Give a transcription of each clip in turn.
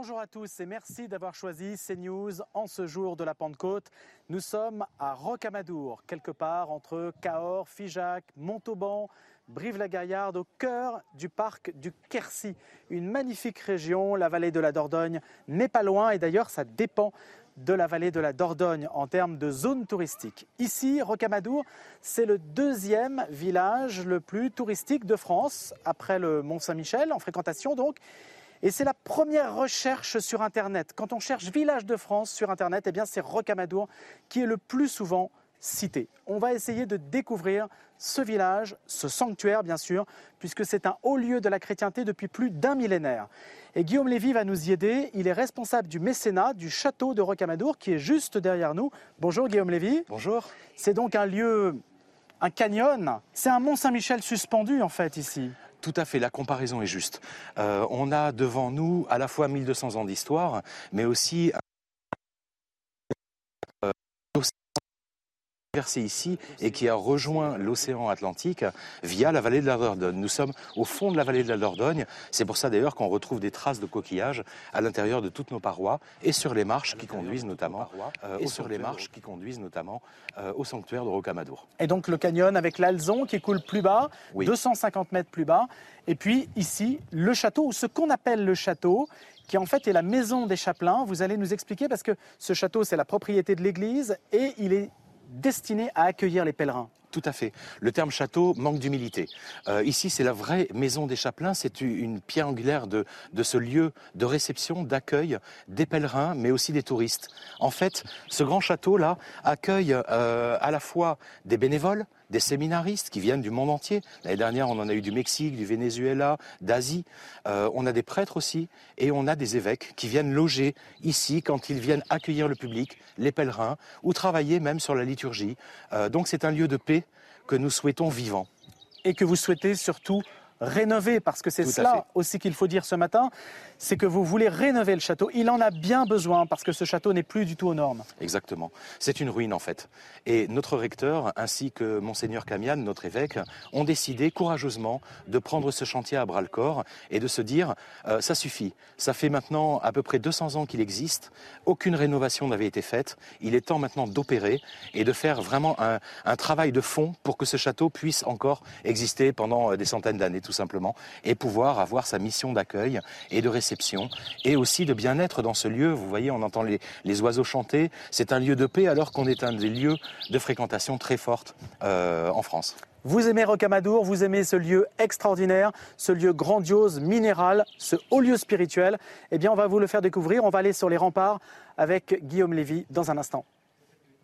Bonjour à tous et merci d'avoir choisi CNews en ce jour de la Pentecôte. Nous sommes à Rocamadour, quelque part entre Cahors, Figeac, Montauban, Brive-la-Gaillarde, au cœur du parc du Quercy. Une magnifique région, la vallée de la Dordogne n'est pas loin et d'ailleurs ça dépend de la vallée de la Dordogne en termes de zone touristique. Ici, Rocamadour, c'est le deuxième village le plus touristique de France, après le Mont-Saint-Michel, en fréquentation donc. Et c'est la première recherche sur Internet. Quand on cherche village de France sur Internet, eh bien c'est Rocamadour qui est le plus souvent cité. On va essayer de découvrir ce village, ce sanctuaire bien sûr, puisque c'est un haut lieu de la chrétienté depuis plus d'un millénaire. Et Guillaume Lévy va nous y aider. Il est responsable du mécénat du château de Rocamadour qui est juste derrière nous. Bonjour Guillaume Lévy. Bonjour. C'est donc un lieu, un canyon. C'est un Mont Saint-Michel suspendu en fait ici. Tout à fait, la comparaison est juste. Euh, on a devant nous à la fois 1200 ans d'histoire, mais aussi ici et qui a rejoint l'océan Atlantique via la vallée de la Dordogne. Nous sommes au fond de la vallée de la Dordogne. C'est pour ça d'ailleurs qu'on retrouve des traces de coquillages à l'intérieur de toutes nos parois et sur les marches qui conduisent notamment euh, et sur les marches qui conduisent notamment euh, au sanctuaire de Rocamadour. Et donc le canyon avec l'Alzon qui coule plus bas, Oui. 250 mètres plus bas. Et puis ici, le château, ou ce qu'on appelle le château, qui en fait est la maison des chapelains. Vous allez nous expliquer parce que ce château, c'est la propriété de l'église et il est destiné à accueillir les pèlerins. Tout à fait. Le terme château manque d'humilité. Euh, ici, c'est la vraie maison des chapelains. C'est une pierre angulaire de, ce lieu de réception, d'accueil des pèlerins, mais aussi des touristes. En fait, ce grand château-là accueille euh, à la fois des bénévoles, des séminaristes qui viennent du monde entier. L'année dernière, on en a eu du Mexique, du Venezuela, d'Asie. Euh, on a des prêtres aussi et on a des évêques qui viennent loger ici quand ils viennent accueillir le public, les pèlerins, ou travailler même sur la liturgie. Donc c'est un lieu de paix que nous souhaitons vivant. Et que vous souhaitez surtout rénover, parce que c'est cela aussi qu'il faut dire ce matin, c'est que vous voulez rénover le château. Il en a bien besoin, parce que ce château n'est plus du tout aux normes. Exactement. C'est une ruine en fait. Et notre recteur, ainsi que monseigneur Camian, notre évêque, ont décidé courageusement de prendre ce chantier à bras le corps et de se dire euh, ça suffit. Ça fait maintenant à peu près 200 ans qu'il existe. Aucune rénovation n'avait été faite. Il est temps maintenant d'opérer et de faire vraiment un, un travail de fond pour que ce château puisse encore exister pendant euh, des centaines d'années tout simplement et pouvoir avoir sa mission d'accueil et de réception et aussi de bien-être dans ce lieu. Vous voyez, on entend les, oiseaux chanter. C'est un lieu de paix alors qu'on est un des lieux de fréquentation très forte euh, en France. Vous aimez Rocamadour, vous aimez ce lieu extraordinaire, ce lieu grandiose, minéral, ce haut lieu spirituel. Eh bien, on va vous le faire découvrir. On va aller sur les remparts avec Guillaume Lévy dans un instant.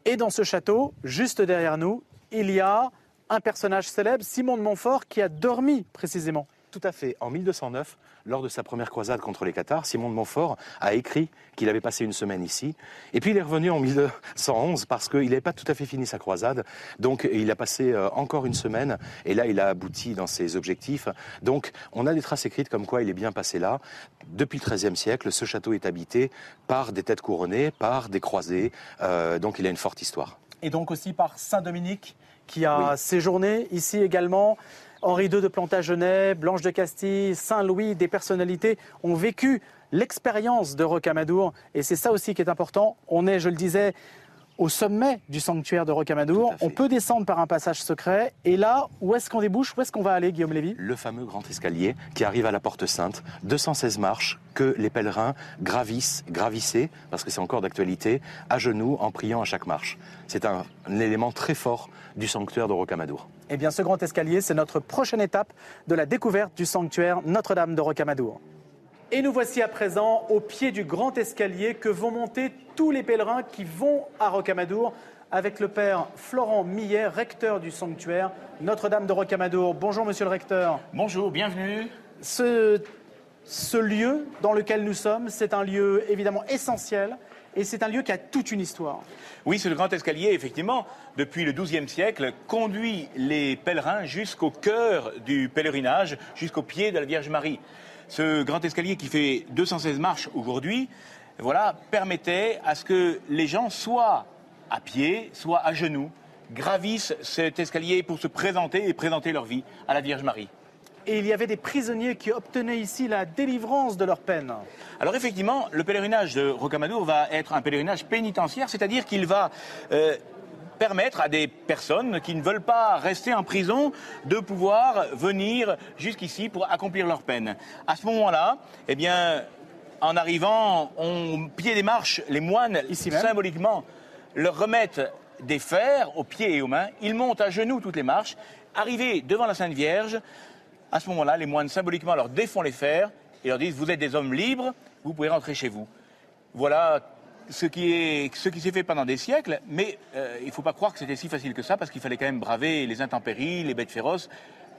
Et dans ce château, juste derrière nous, il y a un personnage célèbre, Simon de Montfort, qui a dormi précisément. Tout à fait. En 1209, lors de sa première croisade contre les Cathares, Simon de Montfort a écrit qu'il avait passé une semaine ici. Et puis il est revenu en 1211 parce qu'il n'avait pas tout à fait fini sa croisade. Donc il a passé euh, encore une semaine et là il a abouti dans ses objectifs. Donc on a des traces écrites comme quoi il est bien passé là. Depuis le XIIIe siècle, ce château est habité par des têtes couronnées, par des croisés. Euh, donc il a une forte histoire. Et donc aussi par Saint-Dominique, qui a Oui. séjourné ici également. Henri II de Plantagenet, Blanche de Castille, Saint-Louis, des personnalités ont vécu l'expérience de Rocamadour. Et c'est ça aussi qui est important. On est, je le disais, au sommet du sanctuaire de Rocamadour. On peut descendre par un passage secret. Et là, où est-ce qu'on débouche? Où est-ce qu'on va aller, Guillaume Lévy? Le fameux grand escalier qui arrive à la porte sainte, 216 marches que les pèlerins gravissent, gravissaient, parce que c'est encore d'actualité, à genoux en priant à chaque marche. C'est un, un élément très fort du sanctuaire de Rocamadour. Eh bien, ce grand escalier, c'est notre prochaine étape de la découverte du sanctuaire Notre-Dame de Rocamadour. Et nous voici à présent au pied du grand escalier que vont monter tous les pèlerins qui vont à Rocamadour avec le père Florent Millet, recteur du sanctuaire Notre-Dame de Rocamadour. Bonjour monsieur le recteur. Bonjour, bienvenue. Ce, ce lieu dans lequel nous sommes, c'est un lieu évidemment essentiel et c'est un lieu qui a toute une histoire. Oui, ce grand escalier, effectivement, depuis le XIIe siècle, conduit les pèlerins jusqu'au cœur du pèlerinage, jusqu'au pied de la Vierge Marie. Ce grand escalier qui fait 216 marches aujourd'hui, voilà, permettait à ce que les gens soient à pied, soit à genoux, gravissent cet escalier pour se présenter et présenter leur vie à la Vierge Marie. Et il y avait des prisonniers qui obtenaient ici la délivrance de leur peine. Alors effectivement, le pèlerinage de Rocamadour va être un pèlerinage pénitentiaire, c'est-à-dire qu'il va euh, permettre à des personnes qui ne veulent pas rester en prison de pouvoir venir jusqu'ici pour accomplir leur peine. À ce moment-là, eh bien, en arrivant au pied des marches, les moines, Ici symboliquement, leur remettent des fers aux pieds et aux mains. Ils montent à genoux toutes les marches. Arrivés devant la Sainte Vierge, à ce moment-là, les moines symboliquement leur défont les fers et leur disent Vous êtes des hommes libres, vous pouvez rentrer chez vous. Voilà ce qui s'est fait pendant des siècles, mais euh, il ne faut pas croire que c'était si facile que ça, parce qu'il fallait quand même braver les intempéries, les bêtes féroces,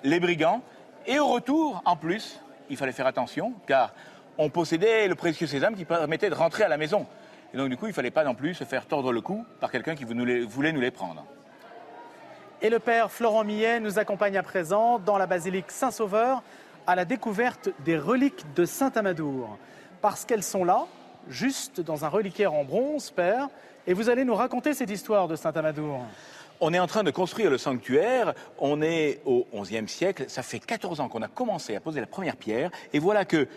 les brigands. Et au retour, en plus, il fallait faire attention, car on possédait le précieux sésame qui permettait de rentrer à la maison. Et donc, du coup, il ne fallait pas non plus se faire tordre le cou par quelqu'un qui voulait nous les prendre. Et le père Florent Millet nous accompagne à présent dans la basilique Saint-Sauveur à la découverte des reliques de Saint-Amadour. Parce qu'elles sont là, juste dans un reliquaire en bronze, père, et vous allez nous raconter cette histoire de Saint-Amadour. On est en train de construire le sanctuaire, on est au XIe siècle, ça fait 14 ans qu'on a commencé à poser la première pierre, et voilà que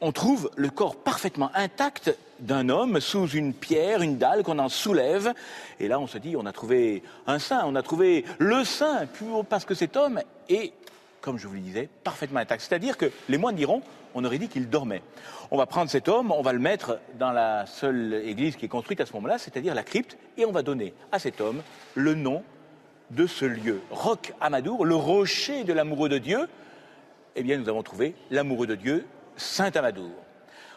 on trouve le corps parfaitement intact d'un homme sous une pierre, une dalle qu'on en soulève, et là on se dit on a trouvé un saint, on a trouvé le saint, parce que cet homme est, comme je vous le disais, parfaitement intact. C'est-à-dire que les moines diront, on aurait dit qu'il dormait. On va prendre cet homme, on va le mettre dans la seule église qui est construite à ce moment-là, c'est-à-dire la crypte, et on va donner à cet homme le nom de ce lieu. Roc Amadour, le rocher de l'amoureux de Dieu, eh bien nous avons trouvé l'amoureux de Dieu, Saint Amadour.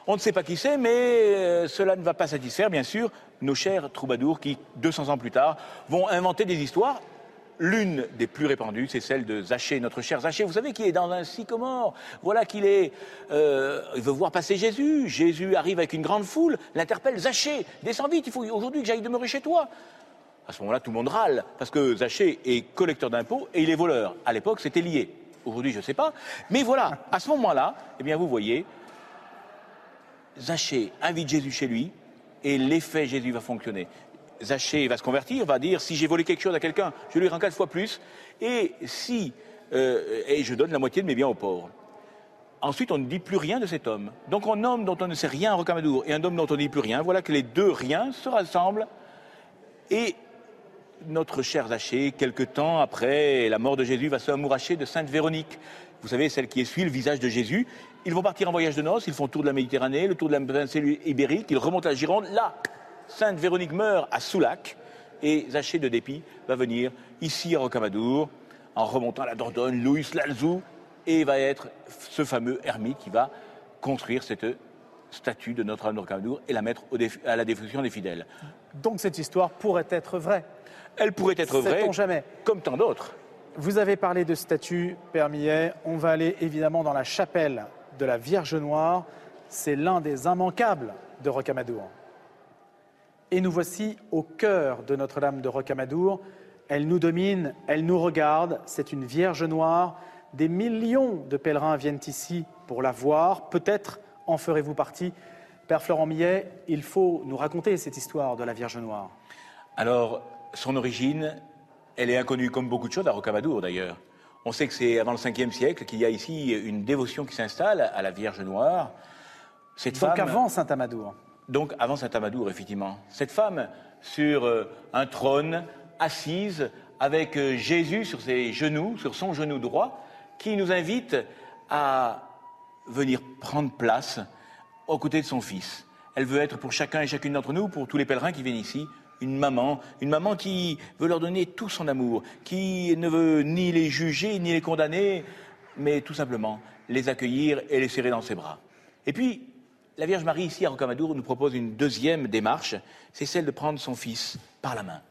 On ne sait pas qui c'est, mais euh, cela ne va pas satisfaire, bien sûr, nos chers troubadours qui, 200 ans plus tard, vont inventer des histoires. L'une des plus répandues, c'est celle de Zachée, notre cher Zachée. Vous savez, qui est dans un sycomore. Voilà qu'il est. euh, il veut voir passer Jésus. Jésus arrive avec une grande foule, l'interpelle Zachée, descends vite, il faut aujourd'hui que j'aille demeurer chez toi. À ce moment-là, tout le monde râle, parce que Zachée est collecteur d'impôts et il est voleur. À l'époque, c'était lié. Aujourd'hui, je ne sais pas. Mais voilà, à ce moment-là, eh bien, vous voyez, Zachée invite Jésus chez lui et l'effet Jésus va fonctionner. Zachée va se convertir, va dire si j'ai volé quelque chose à quelqu'un, je lui rends quatre fois plus, et si euh, et je donne la moitié de mes biens aux pauvres. Ensuite, on ne dit plus rien de cet homme. Donc, un homme dont on ne sait rien à Rocamadour et un homme dont on ne dit plus rien, voilà que les deux riens se rassemblent et notre cher Zachée, quelque temps après la mort de Jésus, va se amouracher de Sainte Véronique. Vous savez, celle qui essuie le visage de Jésus. Ils vont partir en voyage de noces, ils font le tour de la Méditerranée, le tour de la péninsule ibérique, ils remontent à la Gironde. Là, Sainte Véronique meurt à Soulac et Zachée de dépit va venir ici à Rocamadour en remontant la Dordogne, Louis Lalzou, et va être ce fameux ermite qui va construire cette statue de Notre-Dame de Rocamadour et la mettre à la diffusion des fidèles. Donc cette histoire pourrait être vraie. Elle pourrait être vraie, jamais comme tant d'autres. Vous avez parlé de statues, Père Millet. On va aller évidemment dans la chapelle de la Vierge Noire. C'est l'un des immanquables de Rocamadour. Et nous voici au cœur de Notre-Dame de Rocamadour. Elle nous domine, elle nous regarde. C'est une Vierge Noire. Des millions de pèlerins viennent ici pour la voir. Peut-être en ferez-vous partie. Père Florent Millet, il faut nous raconter cette histoire de la Vierge Noire. Alors, son origine, elle est inconnue comme beaucoup de choses à Rocamadour d'ailleurs. On sait que c'est avant le 5e siècle qu'il y a ici une dévotion qui s'installe à la Vierge Noire. Cette Donc femme, avant Saint-Amadour. donc avant Saint-Amadour, effectivement. Cette femme sur euh, un trône, assise, avec euh, Jésus sur ses genoux, sur son genou droit, qui nous invite à venir prendre place aux côtés de son fils. Elle veut être pour chacun et chacune d'entre nous, pour tous les pèlerins qui viennent ici, une maman, une maman qui veut leur donner tout son amour, qui ne veut ni les juger, ni les condamner, mais tout simplement les accueillir et les serrer dans ses bras. Et puis, la Vierge Marie, ici à Rocamadour, nous propose une deuxième démarche, c'est celle de prendre son fils par la main.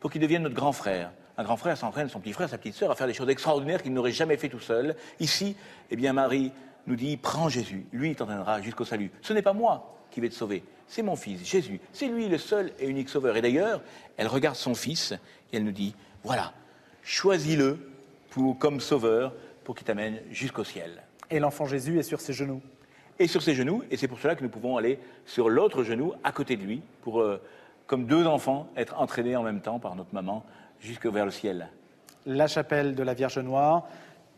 pour qu'il devienne notre grand frère. Un grand frère s'entraîne son petit frère, sa petite sœur à faire des choses extraordinaires qu'il n'aurait jamais fait tout seul. Ici, eh bien, Marie nous dit Prends Jésus, lui t'entraînera jusqu'au salut. Ce n'est pas moi qui vais te sauver, c'est mon fils, Jésus. C'est lui le seul et unique sauveur. Et d'ailleurs, elle regarde son fils et elle nous dit Voilà, choisis-le comme sauveur pour qu'il t'amène jusqu'au ciel. Et l'enfant Jésus est sur ses genoux. Et sur ses genoux, et c'est pour cela que nous pouvons aller sur l'autre genou à côté de lui pour, euh, comme deux enfants, être entraînés en même temps par notre maman jusque vers le ciel. La chapelle de la Vierge Noire,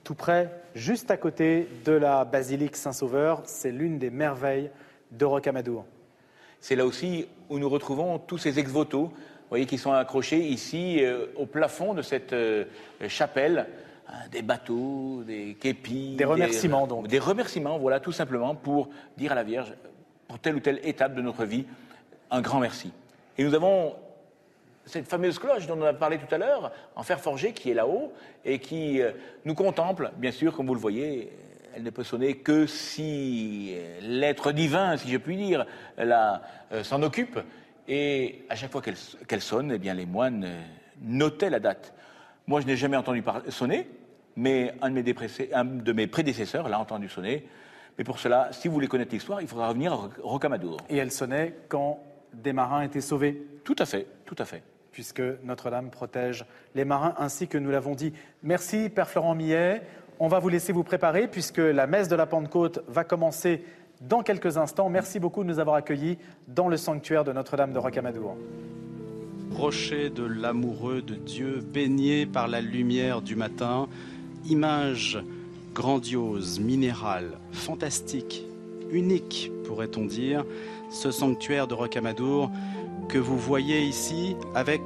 tout près, juste à côté de la basilique Saint-Sauveur, c'est l'une des merveilles de Rocamadour. C'est là aussi où nous retrouvons tous ces ex-voto, voyez, qui sont accrochés ici euh, au plafond de cette euh, chapelle. Hein, des bateaux, des képis. Des remerciements, donc. Des remerciements, voilà, tout simplement pour dire à la Vierge, pour telle ou telle étape de notre vie, un grand merci. Et nous avons cette fameuse cloche dont on a parlé tout à l'heure, en fer forgé, qui est là-haut et qui euh, nous contemple, bien sûr, comme vous le voyez. Elle ne peut sonner que si l'être divin, si je puis dire, euh, s'en occupe. Et à chaque fois qu'elle sonne, eh bien, les moines euh, notaient la date. Moi, je n'ai jamais entendu sonner, mais un de, mes un de mes prédécesseurs l'a entendu sonner. Mais pour cela, si vous voulez connaître l'histoire, il faudra revenir à Rocamadour. Et elle sonnait quand des marins étaient sauvés Tout à fait, tout à fait puisque Notre-Dame protège les marins, ainsi que nous l'avons dit. Merci, Père Florent Millet. On va vous laisser vous préparer, puisque la messe de la Pentecôte va commencer dans quelques instants. Merci beaucoup de nous avoir accueillis dans le sanctuaire de Notre-Dame de Rocamadour. Rocher de l'amoureux de Dieu, baigné par la lumière du matin, image grandiose, minérale, fantastique, unique, pourrait-on dire, ce sanctuaire de Rocamadour que vous voyez ici avec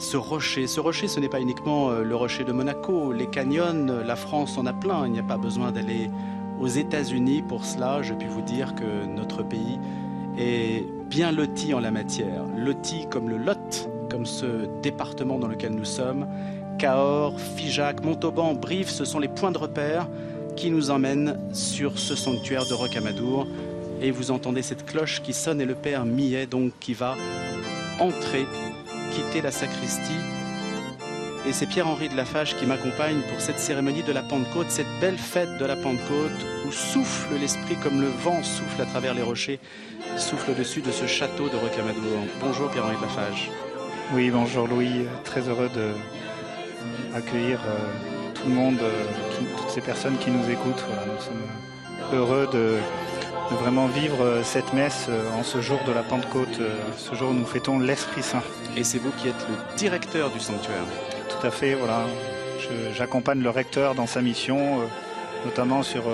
ce rocher. Ce rocher, ce n'est pas uniquement euh, le rocher de Monaco. Les canyons, la France en a plein. Il n'y a pas besoin d'aller aux États-Unis pour cela. Je puis vous dire que notre pays est bien loti en la matière. Loti comme le Lot, comme ce département dans lequel nous sommes. Cahors, Figeac, Montauban, Brive, ce sont les points de repère qui nous emmènent sur ce sanctuaire de Rocamadour. Et vous entendez cette cloche qui sonne et le père Millet donc qui va entrer, quitter la sacristie. Et c'est Pierre-Henri de Lafage qui m'accompagne pour cette cérémonie de la Pentecôte, cette belle fête de la Pentecôte où souffle l'esprit comme le vent souffle à travers les rochers, souffle au-dessus de ce château de Rocamadour. Bonjour Pierre-Henri de Lafage. Oui, bonjour Louis, très heureux de accueillir euh, tout le monde, euh, toutes ces personnes qui nous écoutent. nous sommes heureux de de vraiment vivre euh, cette messe euh, en ce jour de la Pentecôte, euh, ce jour où nous fêtons l'Esprit Saint. Et c'est vous qui êtes le directeur du sanctuaire Tout à fait, voilà. J'accompagne le recteur dans sa mission, notamment sur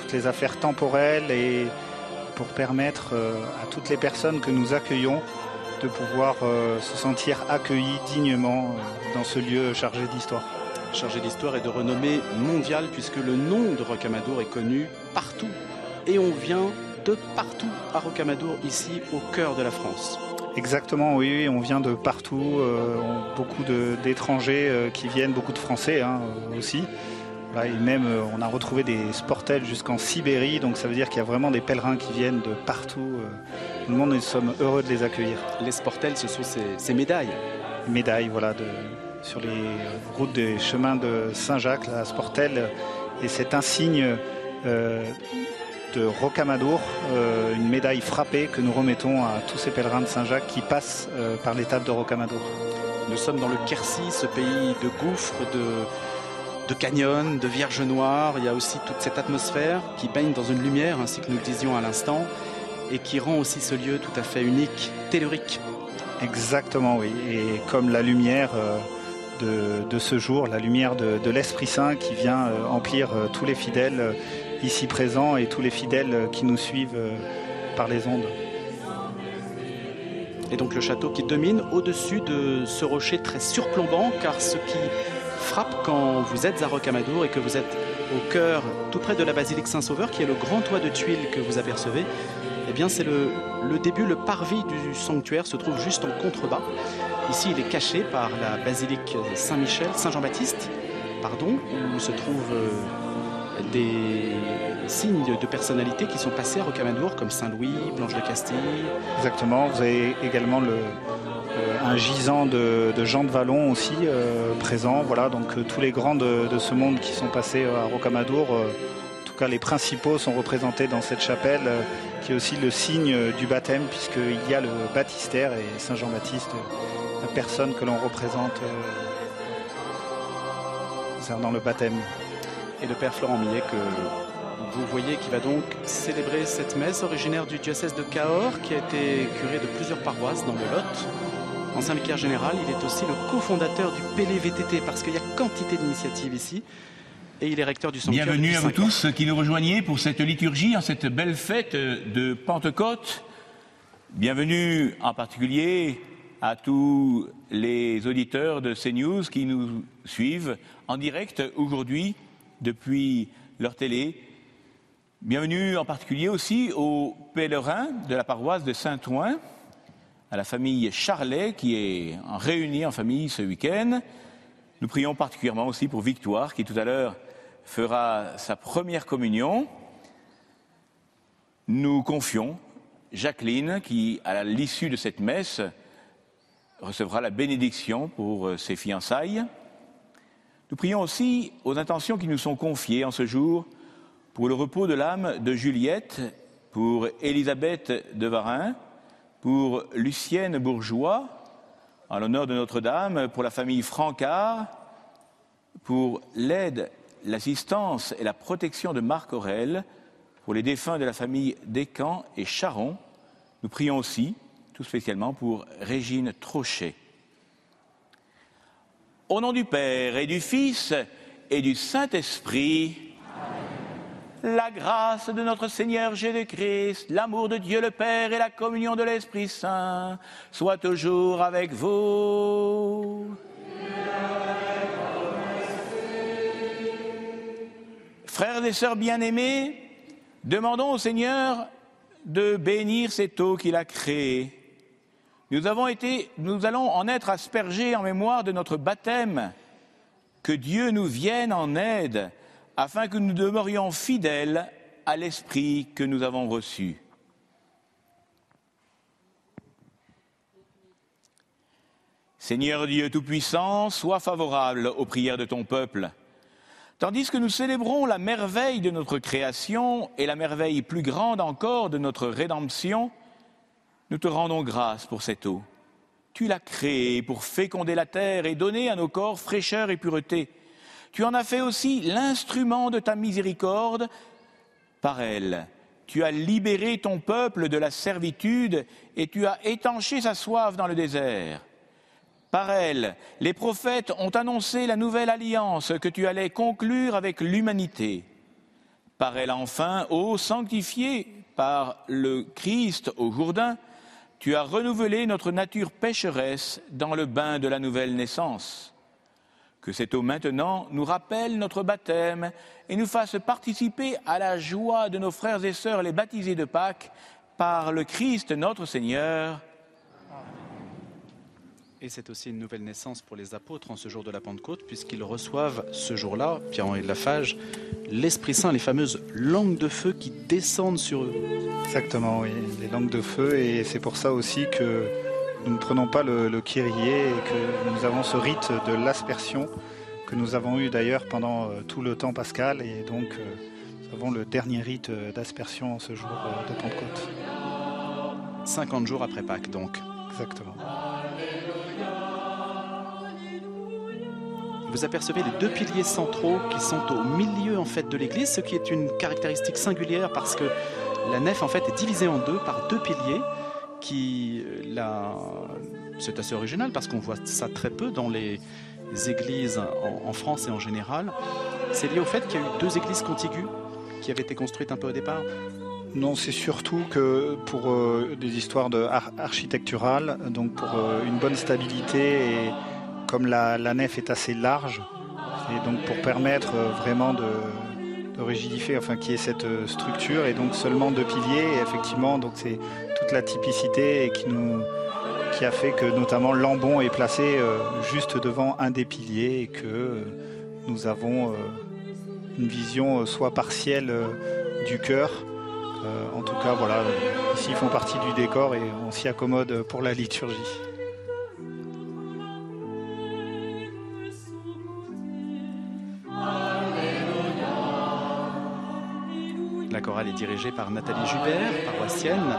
toutes les affaires temporelles et pour permettre à toutes les personnes que nous accueillons de pouvoir se sentir accueillis dignement dans ce lieu chargé d'histoire. Chargé d'histoire et de renommée mondiale puisque le nom de Rocamadour est connu partout et on vient de partout à Rocamadour, ici au cœur de la France. Exactement, oui, on vient de partout, euh, beaucoup d'étrangers euh, qui viennent, beaucoup de Français hein, aussi. et même, euh, on a retrouvé des sportels jusqu'en Sibérie, donc ça veut dire qu'il y a vraiment des pèlerins qui viennent de partout. tout le monde, nous sommes heureux de les accueillir. Les sportels, ce sont ces, médailles Médailles, voilà, sur les routes des chemins de Saint-Jacques, la sportelle, et cet insigne de Rocamadour, euh, une médaille frappée que nous remettons à tous ces pèlerins de Saint-Jacques qui passent euh, par l'étape de Rocamadour. Nous sommes dans le Quercy, ce pays de gouffres, de, de canyons, de vierges noires. Il y a aussi toute cette atmosphère qui baigne dans une lumière, ainsi que nous le disions à l'instant, et qui rend aussi ce lieu tout à fait unique, tellurique. Exactement, oui. Et comme la lumière euh, de, ce jour, la lumière de, de l'Esprit Saint qui vient emplir tous les fidèles ici présents et tous les fidèles qui nous suivent euh, par les ondes. Et donc le château qui domine au-dessus de ce rocher très surplombant, car ce qui frappe quand vous êtes à Rocamadour et que vous êtes au cœur, tout près de la basilique Saint-Sauveur, qui est le grand toit de tuiles que vous apercevez, eh bien c'est le, le, début, le parvis du sanctuaire se trouve juste en contrebas. Ici, il est caché par la basilique Saint-Michel, Saint-Jean-Baptiste, pardon, où se trouve euh, des signes de personnalité qui sont passés à Rocamadour, comme Saint-Louis, Blanche de Castille. Exactement, vous avez également le, euh, un gisant de, Jean de Vallon aussi présent. Voilà, donc tous les grands de, ce monde qui sont passés à Rocamadour, en tout cas les principaux sont représentés dans cette chapelle qui est aussi le signe du baptême puisqu'il y a le baptistère et Saint Jean-Baptiste, la personne que l'on représente concernant le baptême. Et le Père Florent Millet que vous voyez qui va donc célébrer cette messe originaire du diocèse de Cahors, qui a été curé de plusieurs paroisses dans le Lot. Ancien vicaire général, il est aussi le cofondateur du PLVTT, parce qu'il y a quantité d'initiatives ici. Et il est recteur du sanctuaire. Bienvenue à vous tous qui nous rejoignez pour cette liturgie, en cette belle fête de Pentecôte. Bienvenue en particulier à tous les auditeurs de CNews qui nous suivent en direct aujourd'hui depuis leur télé Bienvenue en particulier aussi aux pèlerins de la paroisse de Saint-Ouen, à la famille Charlet qui est réunie en famille ce week-end. Nous prions particulièrement aussi pour Victoire qui tout à l'heure fera sa première communion. Nous confions Jacqueline qui, à l'issue de cette messe, recevra la bénédiction pour ses fiançailles. Nous prions aussi aux intentions qui nous sont confiées en ce jour pour le repos de l'âme de Juliette, pour Élisabeth de Varin, pour Lucienne Bourgeois, en l'honneur de Notre-Dame, pour la famille Francard, pour l'aide, l'assistance et la protection de Marc Aurel, pour les défunts de la famille Descamps et Charon. Nous prions aussi, tout spécialement, pour Régine Trochet. Au nom du Père et du Fils et du Saint-Esprit, la grâce de notre Seigneur Jésus-Christ, l'amour de Dieu le Père et la communion de l'Esprit Saint soient toujours avec vous. Frères et sœurs bien-aimés, demandons au Seigneur de bénir cette eau qu'il a créée. Nous, allons en être aspergés en mémoire de notre baptême. Que Dieu nous vienne en aide afin que nous demeurions fidèles à l'esprit que nous avons reçu. Seigneur Dieu Tout-Puissant, sois favorable aux prières de ton peuple. Tandis que nous célébrons la merveille de notre création et la merveille plus grande encore de notre rédemption, nous te rendons grâce pour cette eau. Tu l'as créée pour féconder la terre et donner à nos corps fraîcheur et pureté. Tu en as fait aussi l'instrument de ta miséricorde. Par elle, tu as libéré ton peuple de la servitude et tu as étanché sa soif dans le désert. Par elle, les prophètes ont annoncé la nouvelle alliance que tu allais conclure avec l'humanité. Par elle enfin, ô sanctifié par le Christ au Jourdain, tu as renouvelé notre nature pécheresse dans le bain de la nouvelle naissance. Que cette eau maintenant nous rappelle notre baptême et nous fasse participer à la joie de nos frères et sœurs les baptisés de Pâques par le Christ notre Seigneur. Et c'est aussi une nouvelle naissance pour les apôtres en ce jour de la Pentecôte, puisqu'ils reçoivent ce jour-là, Pierre-Henri de Lafage, l'Esprit Saint, les fameuses langues de feu qui descendent sur eux. Exactement, oui, les langues de feu, et c'est pour ça aussi que nous ne prenons pas le, le Kyrie et que nous avons ce rite de l'aspersion que nous avons eu d'ailleurs pendant euh, tout le temps pascal et donc euh, nous avons le dernier rite d'aspersion ce jour euh, de Pentecôte. 50 jours après Pâques donc. Exactement. Vous apercevez les deux piliers centraux qui sont au milieu en fait de l'église, ce qui est une caractéristique singulière parce que la nef en fait est divisée en deux par deux piliers qui la... c'est assez original parce qu'on voit ça très peu dans les églises en, France et en général. C'est lié au fait qu'il y a eu deux églises contiguës qui avaient été construites un peu au départ. Non, c'est surtout que pour euh, des histoires de architecturales, donc pour euh, une bonne stabilité et comme la, nef est assez large, et donc pour permettre euh, vraiment de, rigidifier, enfin qui est cette structure, et donc seulement deux piliers, effectivement, donc c'est toute la typicité qui nous qui a fait que notamment Lambon est placé euh, juste devant un des piliers et que euh, nous avons euh, une vision soit partielle du cœur. en tout cas, voilà, ici ils font partie du décor et on s'y accommode pour la liturgie. Chorale est dirigée par Nathalie Jubert, paroissienne,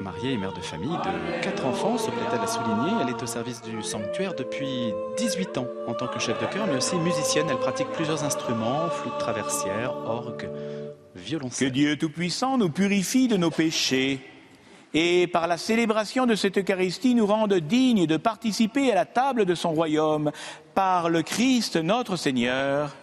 mariée et mère de famille de quatre enfants, se plaît-elle à souligner. Elle est au service du sanctuaire depuis 18 ans en tant que chef de chœur, mais aussi musicienne. Elle pratique plusieurs instruments, flûte traversière, orgue, violoncelle. Que Dieu Tout-Puissant nous purifie de nos péchés et par la célébration de cette Eucharistie nous rende dignes de participer à la table de son royaume par le Christ notre Seigneur.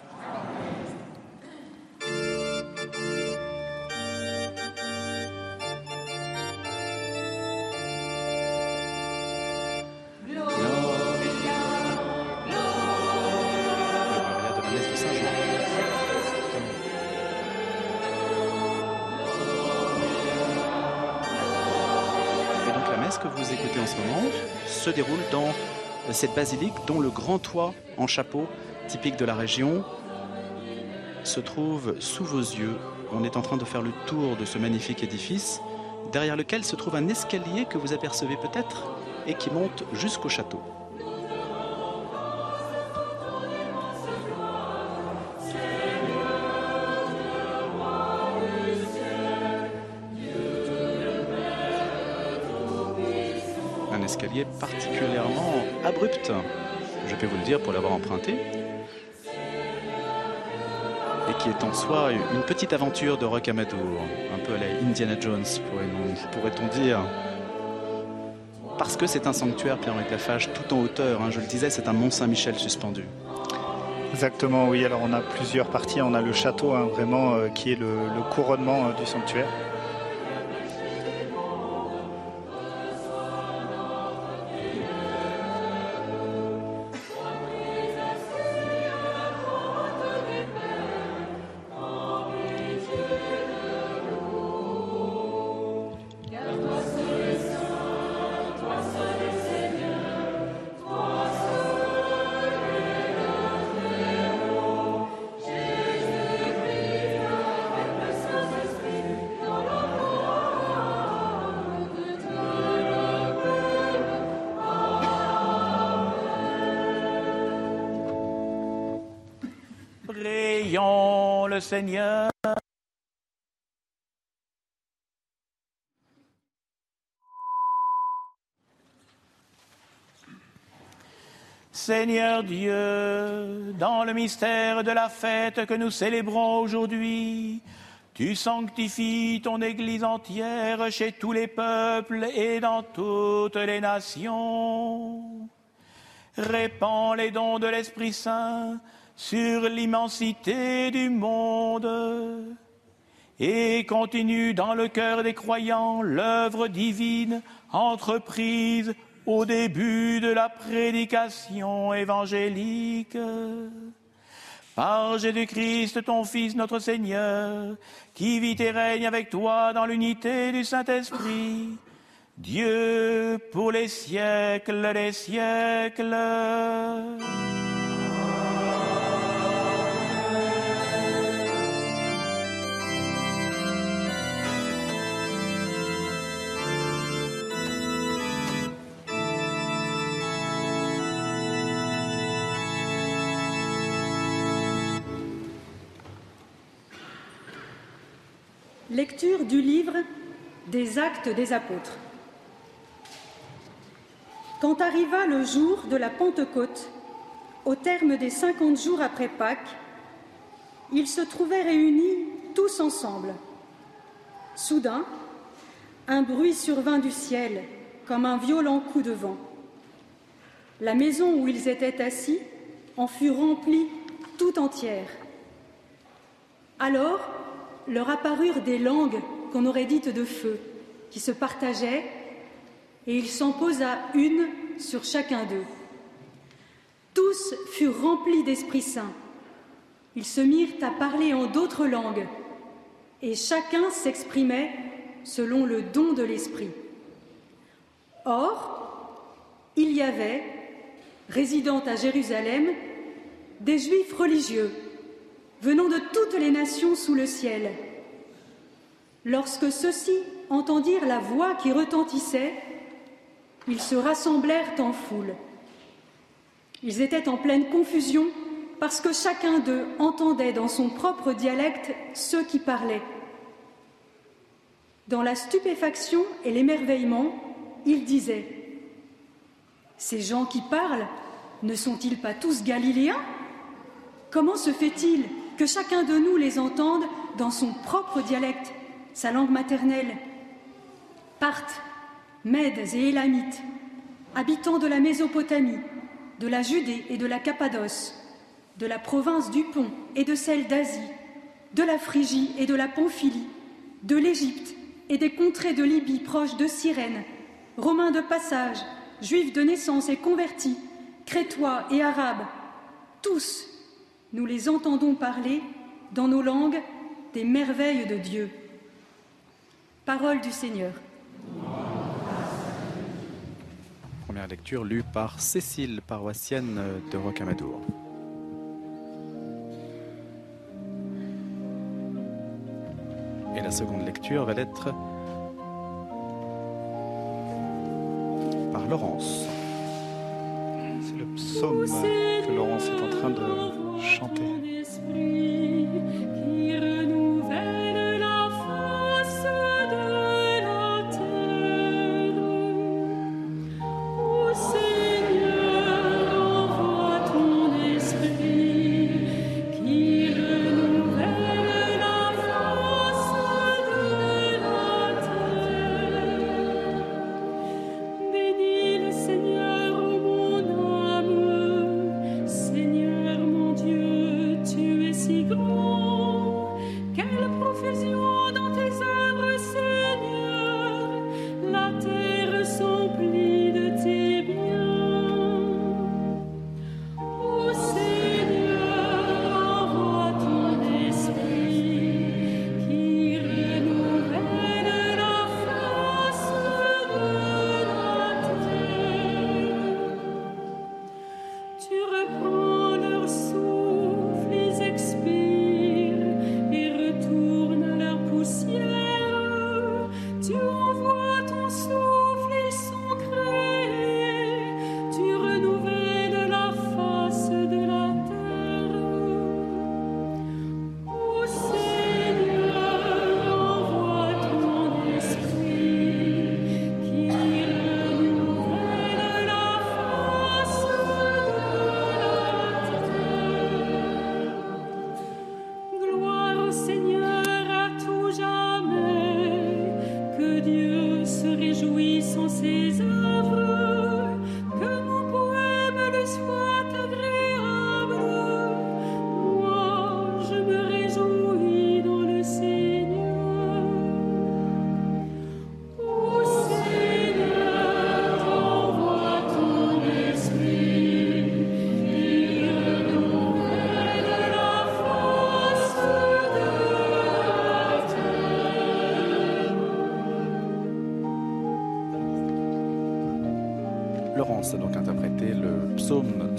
Cette basilique dont le grand toit en chapeau, typique de la région, se trouve sous vos yeux. On est en train de faire le tour de ce magnifique édifice, derrière lequel se trouve un escalier que vous apercevez peut-être et qui monte jusqu'au château. Un escalier particulièrement je peux vous le dire pour l'avoir emprunté, et qui est en soi une petite aventure de Rocamadour, un peu à la Indiana Jones, pourrait-on dire. Parce que c'est un sanctuaire, Pierre-Henri Lafage, tout en hauteur, hein, je le disais, c'est un Mont Saint-Michel suspendu. Exactement, oui. Alors on a plusieurs parties. On a le château, hein, vraiment, euh, qui est le, le couronnement euh, du sanctuaire. Seigneur. Seigneur Dieu, dans le mystère de la fête que nous célébrons aujourd'hui, tu sanctifies ton Église entière chez tous les peuples et dans toutes les nations. Répands les dons de l'Esprit Saint sur l'immensité du monde et continue dans le cœur des croyants l'œuvre divine entreprise au début de la prédication évangélique. Par Jésus-Christ, ton Fils, notre Seigneur, qui vit et règne avec toi dans l'unité du Saint-Esprit, Dieu pour les siècles des siècles. Du livre des Actes des Apôtres. Quand arriva le jour de la Pentecôte, au terme des cinquante jours après Pâques, ils se trouvaient réunis tous ensemble. Soudain, un bruit survint du ciel comme un violent coup de vent. La maison où ils étaient assis en fut remplie tout entière. Alors leur apparurent des langues qu'on aurait dites de feu, qui se partageaient, et il s'en posa une sur chacun d'eux. Tous furent remplis d'Esprit Saint. Ils se mirent à parler en d'autres langues, et chacun s'exprimait selon le don de l'Esprit. Or, il y avait, résidant à Jérusalem, des Juifs religieux venant de toutes les nations sous le ciel. Lorsque ceux-ci entendirent la voix qui retentissait, ils se rassemblèrent en foule. Ils étaient en pleine confusion parce que chacun d'eux entendait dans son propre dialecte ceux qui parlaient. Dans la stupéfaction et l'émerveillement, il disait Ces gens qui parlent, ne sont-ils pas tous galiléens? Comment se fait-il que chacun de nous les entende dans son propre dialecte, sa langue maternelle Parthes, Mèdes et Élamites, habitants de la Mésopotamie, de la Judée et de la Cappadoce, de la province du Pont et de celle d'Asie, de la Phrygie et de la Pamphylie, de l'Égypte et des contrées de Libye proches de Cyrène, Romains de passage, Juifs de naissance et convertis, Crétois et Arabes, tous, nous les entendons parler dans nos langues des merveilles de Dieu. Parole du Seigneur. Première lecture lue par Cécile, paroissienne de Rocamadour. Et la seconde lecture va être par Laurence. C'est le psaume que Laurence est en train de chanter.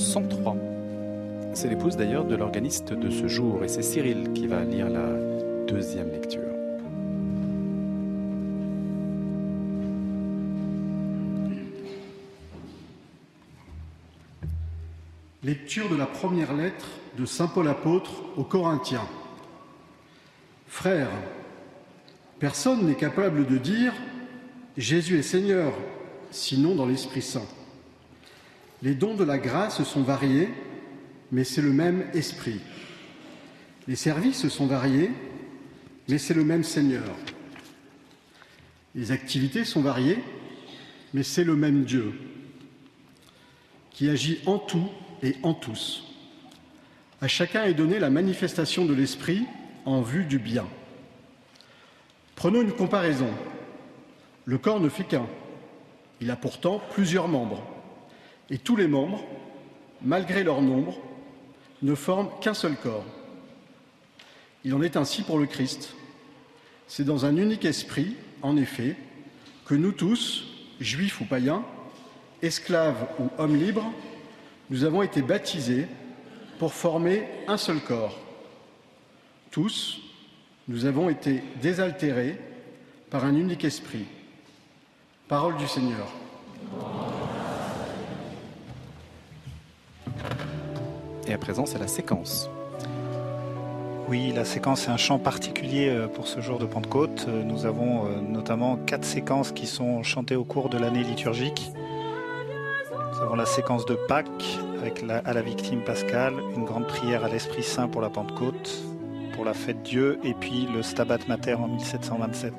103. C'est l'épouse d'ailleurs de l'organiste de ce jour et c'est Cyril qui va lire la deuxième lecture. Lecture de la première lettre de Saint Paul apôtre aux Corinthiens. Frères, personne n'est capable de dire Jésus est Seigneur, sinon dans l'Esprit Saint. Les dons de la grâce sont variés, mais c'est le même Esprit. Les services sont variés, mais c'est le même Seigneur. Les activités sont variées, mais c'est le même Dieu qui agit en tout et en tous. À chacun est donnée la manifestation de l'Esprit en vue du bien. Prenons une comparaison. Le corps ne fait qu'un. Il a pourtant plusieurs membres. Et tous les membres, malgré leur nombre, ne forment qu'un seul corps. Il en est ainsi pour le Christ. C'est dans un unique esprit, en effet, que nous tous, juifs ou païens, esclaves ou hommes libres, nous avons été baptisés pour former un seul corps. Tous, nous avons été désaltérés par un unique esprit. Parole du Seigneur. Et à présent, c'est la séquence. Oui, la séquence est un chant particulier euh, pour ce jour de Pentecôte. Euh, Nous avons euh, notamment quatre séquences qui sont chantées au cours de l'année liturgique. Nous avons la séquence de Pâques avec la, à la victime pascale, une grande prière à l'Esprit Saint pour la Pentecôte, pour la fête Dieu, et puis le Stabat Mater en 1727.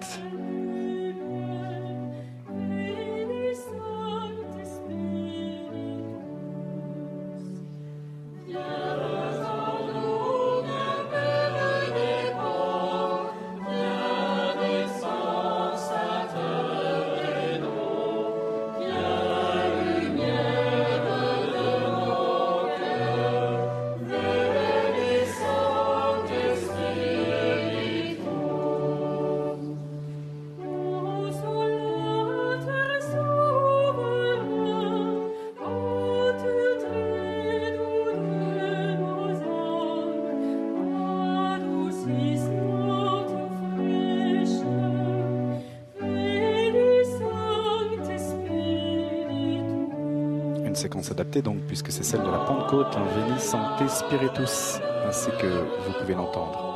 Donc, puisque c'est celle de la Pentecôte, un Veni Sancte Spiritus, ainsi que vous pouvez l'entendre.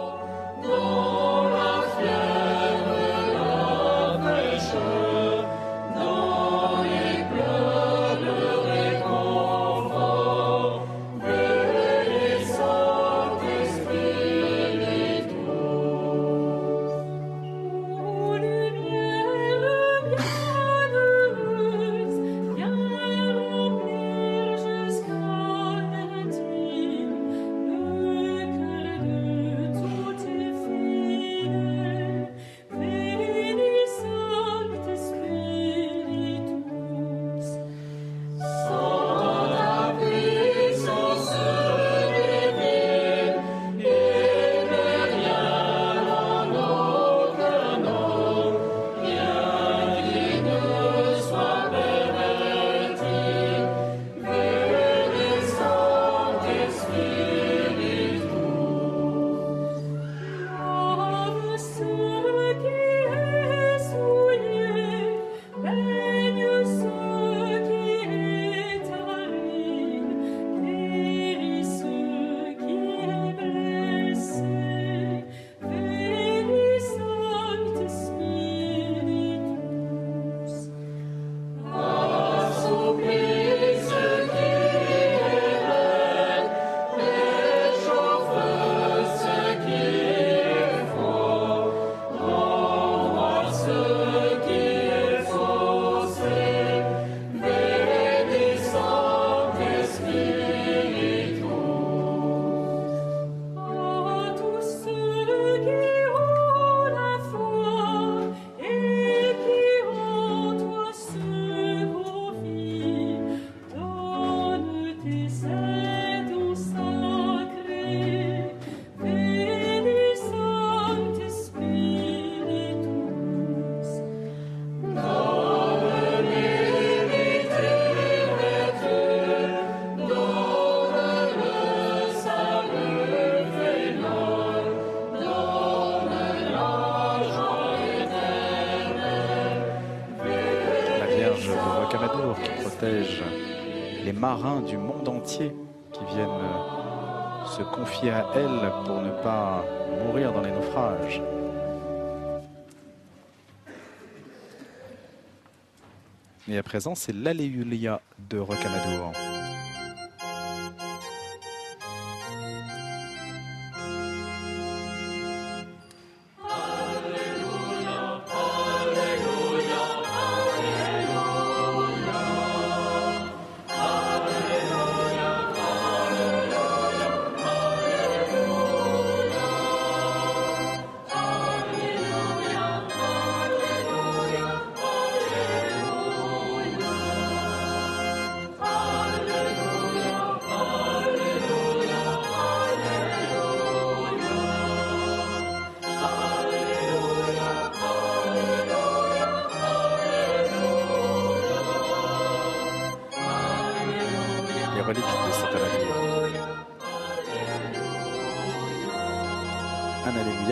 Et à présent, c'est l'Alléluia de Rocamadour.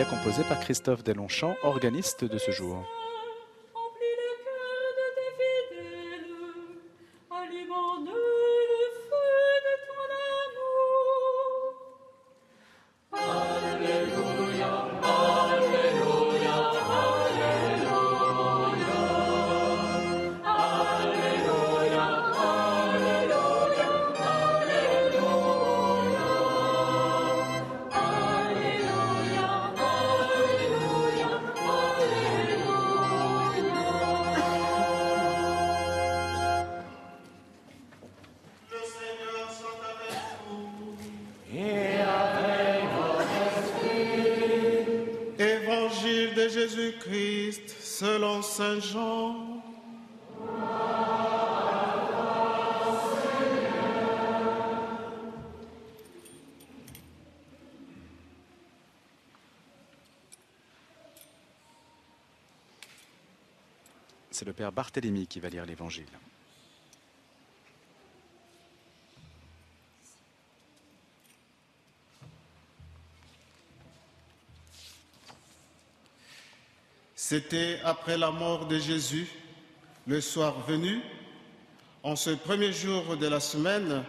Composé par Christophe Delonchamp, organiste de ce jour. Barthélemy qui va lire l'Évangile. C'était après la mort de Jésus, le soir venu, en ce premier jour de la semaine,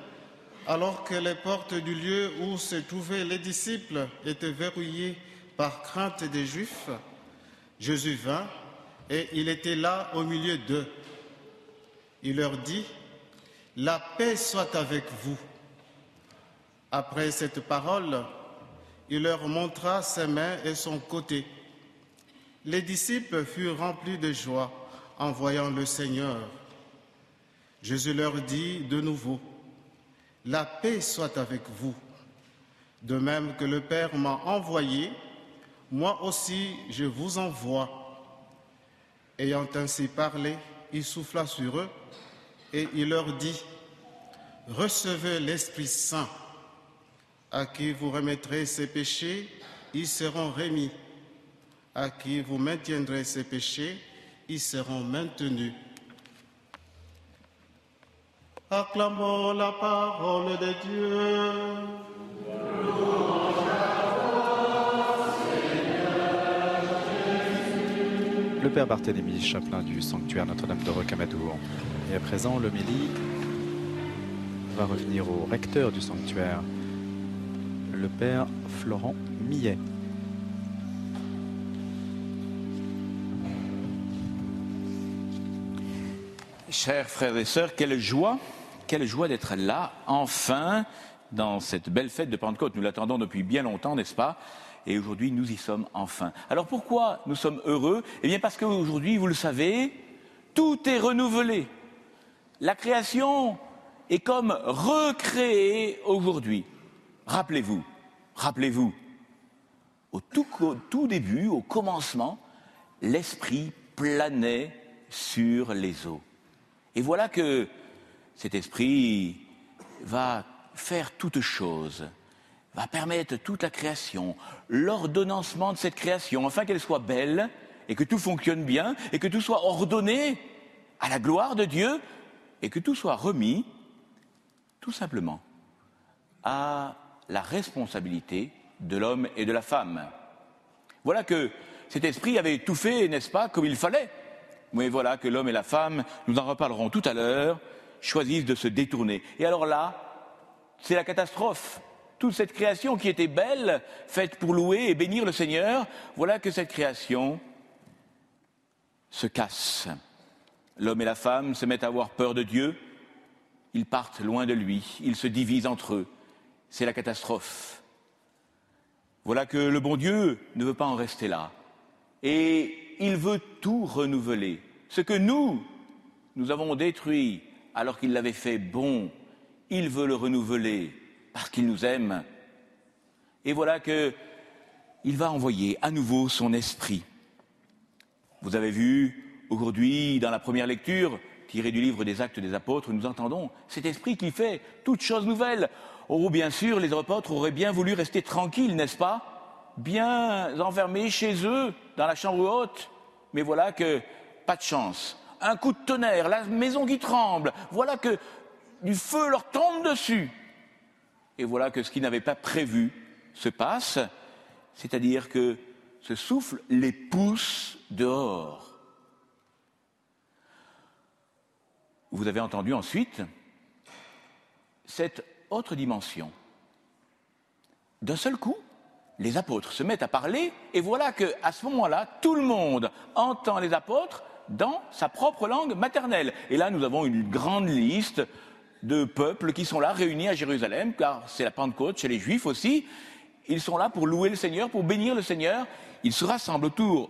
alors que les portes du lieu où se trouvaient les disciples étaient verrouillées par crainte des Juifs, Jésus vint et il était là au milieu d'eux. Il leur dit, La paix soit avec vous. Après cette parole, il leur montra ses mains et son côté. Les disciples furent remplis de joie en voyant le Seigneur. Jésus leur dit de nouveau, La paix soit avec vous. De même que le Père m'a envoyé, moi aussi je vous envoie. Ayant ainsi parlé, il souffla sur eux et il leur dit, Recevez l'Esprit Saint. À qui vous remettrez ses péchés, ils seront remis. À qui vous maintiendrez ses péchés, ils seront maintenus. Acclamons la parole de Dieu. Le Père Barthélemy, chapelain du sanctuaire Notre-Dame de Rocamadour. Et à présent, le Mélie va revenir au recteur du sanctuaire, le Père Florent Millet. Chers frères et sœurs, quelle joie, quelle joie d'être là, enfin, dans cette belle fête de Pentecôte. Nous l'attendons depuis bien longtemps, n'est-ce pas? Et aujourd'hui, nous y sommes enfin. Alors pourquoi nous sommes heureux? Eh bien parce qu'aujourd'hui, vous le savez, tout est renouvelé. La création est comme recréée aujourd'hui. Rappelez-vous, rappelez-vous, au tout, début, au commencement, l'Esprit planait sur les eaux. Et voilà que cet esprit va faire toute chose, va permettre toute la création, l'ordonnancement de cette création, afin qu'elle soit belle et que tout fonctionne bien et que tout soit ordonné à la gloire de Dieu et que tout soit remis tout simplement à la responsabilité de l'homme et de la femme. Voilà que cet esprit avait tout fait, n'est-ce pas, comme il fallait. Mais voilà que l'homme et la femme, nous en reparlerons tout à l'heure, choisissent de se détourner. Et alors là, c'est la catastrophe. Toute cette création qui était belle, faite pour louer et bénir le Seigneur, voilà que cette création se casse. L'homme et la femme se mettent à avoir peur de Dieu, ils partent loin de lui, ils se divisent entre eux. C'est la catastrophe. Voilà que le bon Dieu ne veut pas en rester là. Et il veut tout renouveler. Ce que nous, nous avons détruit alors qu'il l'avait fait bon, il veut le renouveler parce qu'il nous aime. Et voilà que il va envoyer à nouveau son esprit. Vous avez vu aujourd'hui dans la première lecture, tirée du livre des Actes des Apôtres, nous entendons cet esprit qui fait toutes choses nouvelles. Oh, bien sûr, les apôtres auraient bien voulu rester tranquilles, n'est-ce pas? Bien enfermés chez eux, dans la chambre haute. Mais voilà que, pas de chance. Un coup de tonnerre, la maison qui tremble. Voilà que du feu leur tombe dessus. Et voilà que ce qu'ils n'avaient pas prévu se passe, c'est-à-dire que ce souffle les pousse dehors. Vous avez entendu ensuite cette autre dimension. D'un seul coup, les apôtres se mettent à parler et voilà que à ce moment-là, tout le monde entend les apôtres dans sa propre langue maternelle. Et là, nous avons une grande liste de peuples qui sont là, réunis à Jérusalem, car c'est la Pentecôte chez les Juifs aussi. Ils sont là pour louer le Seigneur, pour bénir le Seigneur. Ils se rassemblent autour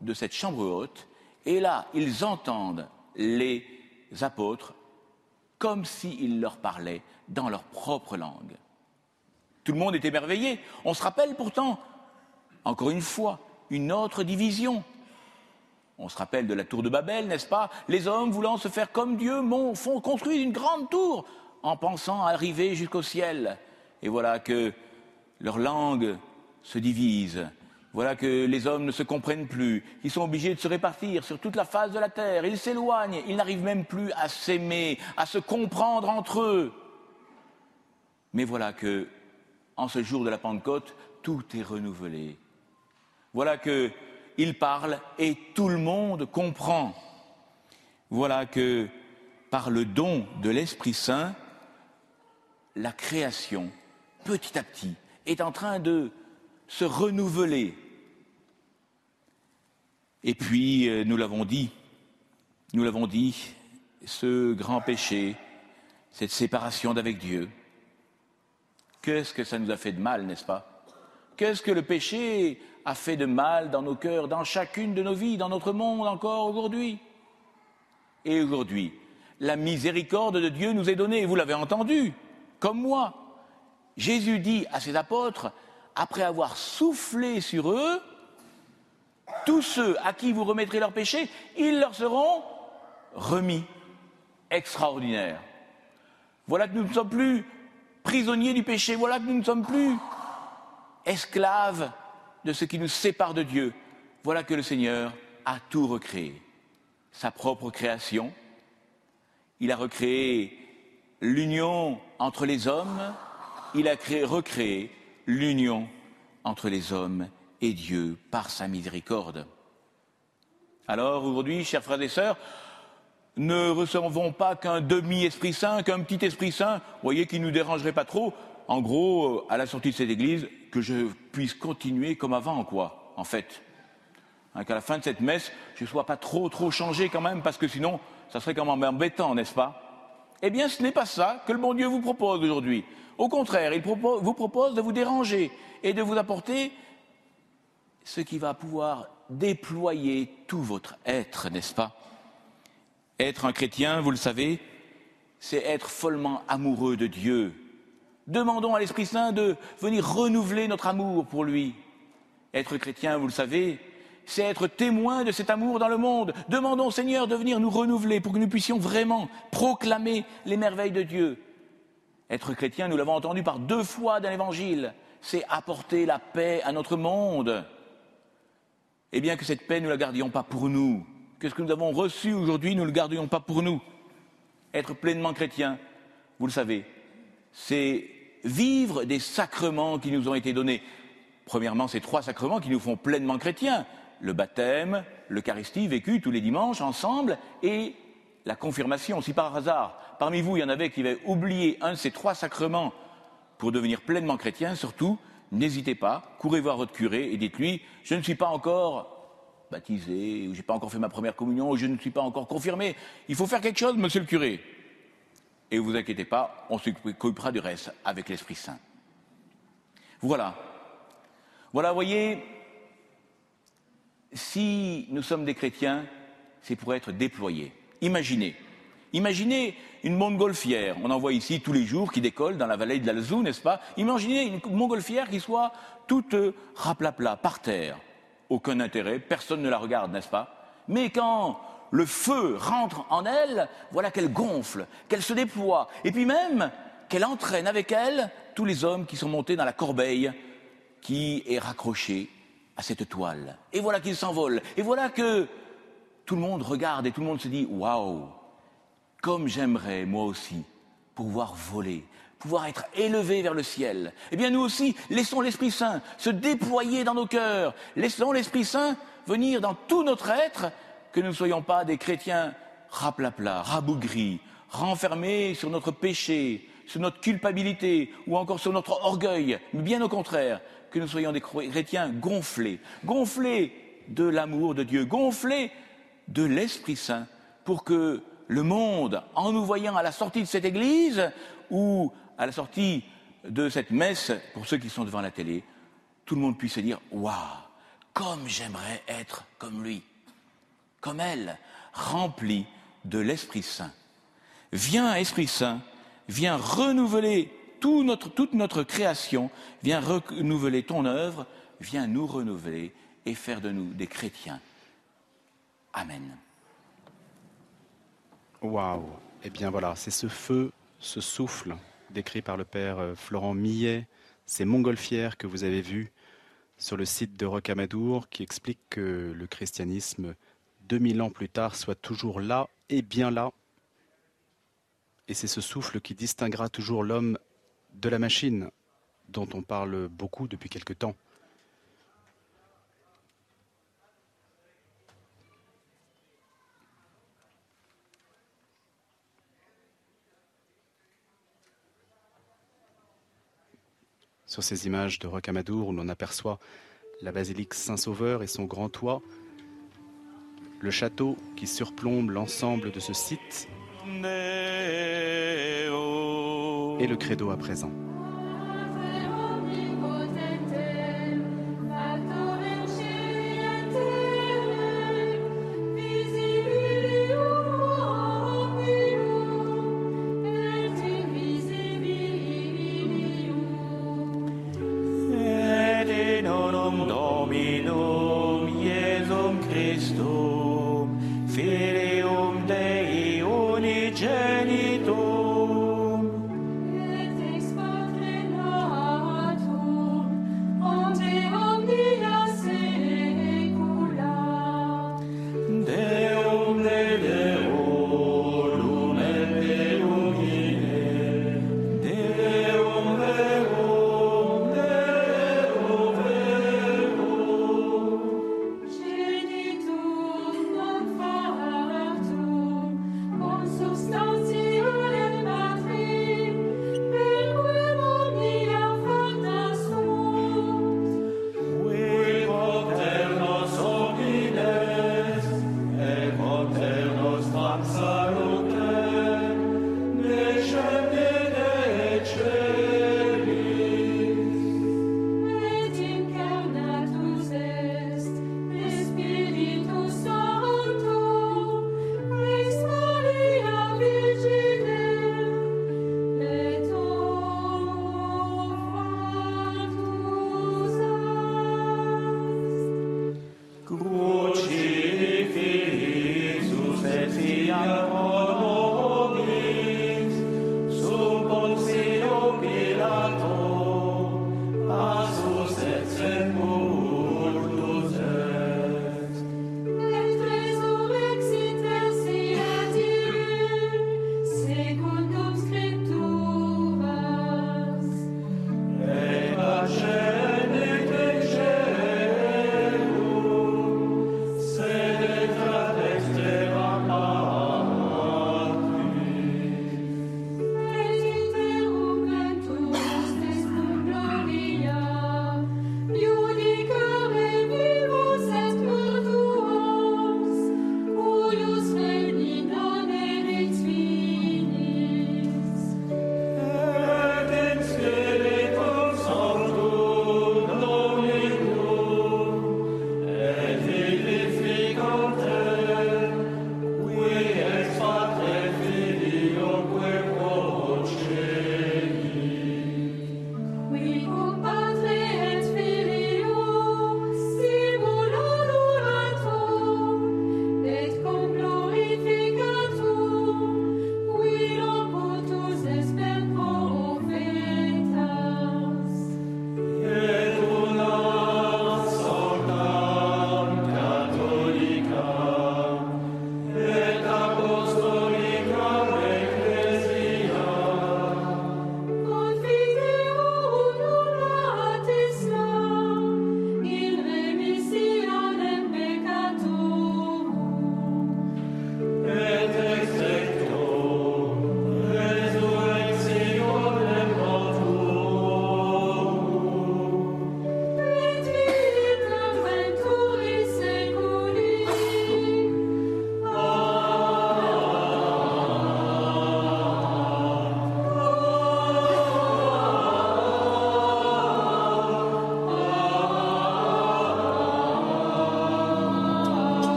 de cette chambre haute, et là, ils entendent les apôtres comme s'ils leur parlaient dans leur propre langue. Tout le monde est émerveillé. On se rappelle pourtant, encore une fois, une autre division. On se rappelle de la tour de Babel, n'est-ce pas? Les hommes voulant se faire comme Dieu font construire une grande tour en pensant arriver jusqu'au ciel. Et voilà que leur langue se divise. Voilà que les hommes ne se comprennent plus. Ils sont obligés de se répartir sur toute la face de la terre. Ils s'éloignent. Ils n'arrivent même plus à s'aimer, à se comprendre entre eux. Mais voilà que, en ce jour de la Pentecôte, tout est renouvelé. Voilà que il parle et tout le monde comprend. Voilà que, par le don de l'Esprit Saint, la création, petit à petit, est en train de se renouveler. Et puis, euh, nous l'avons dit, nous l'avons dit, ce grand péché, cette séparation d'avec Dieu, qu'est-ce que ça nous a fait de mal, n'est-ce pas? Qu'est-ce que le péché a fait de mal dans nos cœurs, dans chacune de nos vies, dans notre monde encore aujourd'hui Et aujourd'hui, la miséricorde de Dieu nous est donnée, vous l'avez entendu, comme moi. Jésus dit à ses apôtres, après avoir soufflé sur eux, tous ceux à qui vous remettrez leurs péchés, ils leur seront remis. Extraordinaire. Voilà que nous ne sommes plus prisonniers du péché, voilà que nous ne sommes plus esclaves de ce qui nous sépare de Dieu. Voilà que le Seigneur a tout recréé. Sa propre création. Il a recréé l'union entre les hommes. Il a créé, recréé l'union entre les hommes et Dieu par sa miséricorde. Alors aujourd'hui, chers frères et sœurs, ne recevons pas qu'un demi-esprit saint, qu'un petit esprit saint, voyez, qui ne nous dérangerait pas trop. En gros, à la sortie de cette église, que je puisse continuer comme avant, quoi, en fait. Hein, qu'à la fin de cette messe, je ne sois pas trop, trop changé quand même, parce que sinon, ça serait quand même embêtant, n'est-ce pas? Eh bien, ce n'est pas ça que le bon Dieu vous propose aujourd'hui. Au contraire, il vous propose de vous déranger et de vous apporter ce qui va pouvoir déployer tout votre être, n'est-ce pas? Être un chrétien, vous le savez, c'est être follement amoureux de Dieu, Demandons à l'Esprit Saint de venir renouveler notre amour pour lui. Être chrétien, vous le savez, c'est être témoin de cet amour dans le monde. Demandons au Seigneur de venir nous renouveler pour que nous puissions vraiment proclamer les merveilles de Dieu. Être chrétien, nous l'avons entendu par deux fois dans l'Évangile, c'est apporter la paix à notre monde. Eh bien que cette paix, nous ne la gardions pas pour nous, que ce que nous avons reçu aujourd'hui, nous ne le gardions pas pour nous. Être pleinement chrétien, vous le savez, c'est vivre des sacrements qui nous ont été donnés. Premièrement, ces trois sacrements qui nous font pleinement chrétiens. Le baptême, l'Eucharistie vécue tous les dimanches ensemble et la confirmation. Si par hasard, parmi vous, il y en avait qui avaient oublié un de ces trois sacrements pour devenir pleinement chrétien, surtout, n'hésitez pas, courez voir votre curé et dites-lui, je ne suis pas encore baptisé, ou je n'ai pas encore fait ma première communion, ou je ne suis pas encore confirmé. Il faut faire quelque chose, monsieur le curé. Et vous inquiétez pas, on s'occupera du reste avec l'Esprit Saint. Voilà. Voilà, voyez, si nous sommes des chrétiens, c'est pour être déployés. Imaginez, imaginez une montgolfière, on en voit ici tous les jours qui décolle dans la vallée de l'Alzou, n'est-ce pas? Imaginez une montgolfière qui soit toute raplapla, par terre. Aucun intérêt, personne ne la regarde, n'est-ce pas? Mais quand le feu rentre en elle, voilà qu'elle gonfle, qu'elle se déploie, et puis même qu'elle entraîne avec elle tous les hommes qui sont montés dans la corbeille qui est raccrochée à cette toile. Et voilà qu'ils s'envolent. Et voilà que tout le monde regarde et tout le monde se dit Waouh, comme j'aimerais moi aussi pouvoir voler, pouvoir être élevé vers le ciel. Eh bien, nous aussi, laissons l'Esprit Saint se déployer dans nos cœurs. Laissons l'Esprit Saint venir dans tout notre être que nous ne soyons pas des chrétiens raplapla, rabougris, renfermés sur notre péché, sur notre culpabilité ou encore sur notre orgueil, mais bien au contraire, que nous soyons des chrétiens gonflés, gonflés de l'amour de Dieu, gonflés de l'Esprit Saint, pour que le monde, en nous voyant à la sortie de cette église ou à la sortie de cette messe, pour ceux qui sont devant la télé, tout le monde puisse se dire Waouh, comme j'aimerais être comme lui comme elle, remplie de l'Esprit Saint. Viens, Esprit Saint, viens renouveler toute notre création vient renouveler ton œuvre, vient nous renouveler et faire de nous des chrétiens. Amen. Waouh Eh bien voilà, c'est ce feu, ce souffle décrit par le père euh, Florent Millet, ces montgolfières que vous avez vues sur le site de Rocamadour qui explique que le christianisme, 2000 ans plus tard, soit toujours là et bien là. Et c'est ce souffle qui distinguera toujours l'homme de la machine, dont on parle beaucoup depuis quelque temps. sur ces images de Rocamadour où l'on aperçoit la basilique Saint-Sauveur et son grand toit, le château qui surplombe l'ensemble de ce site et le credo à présent.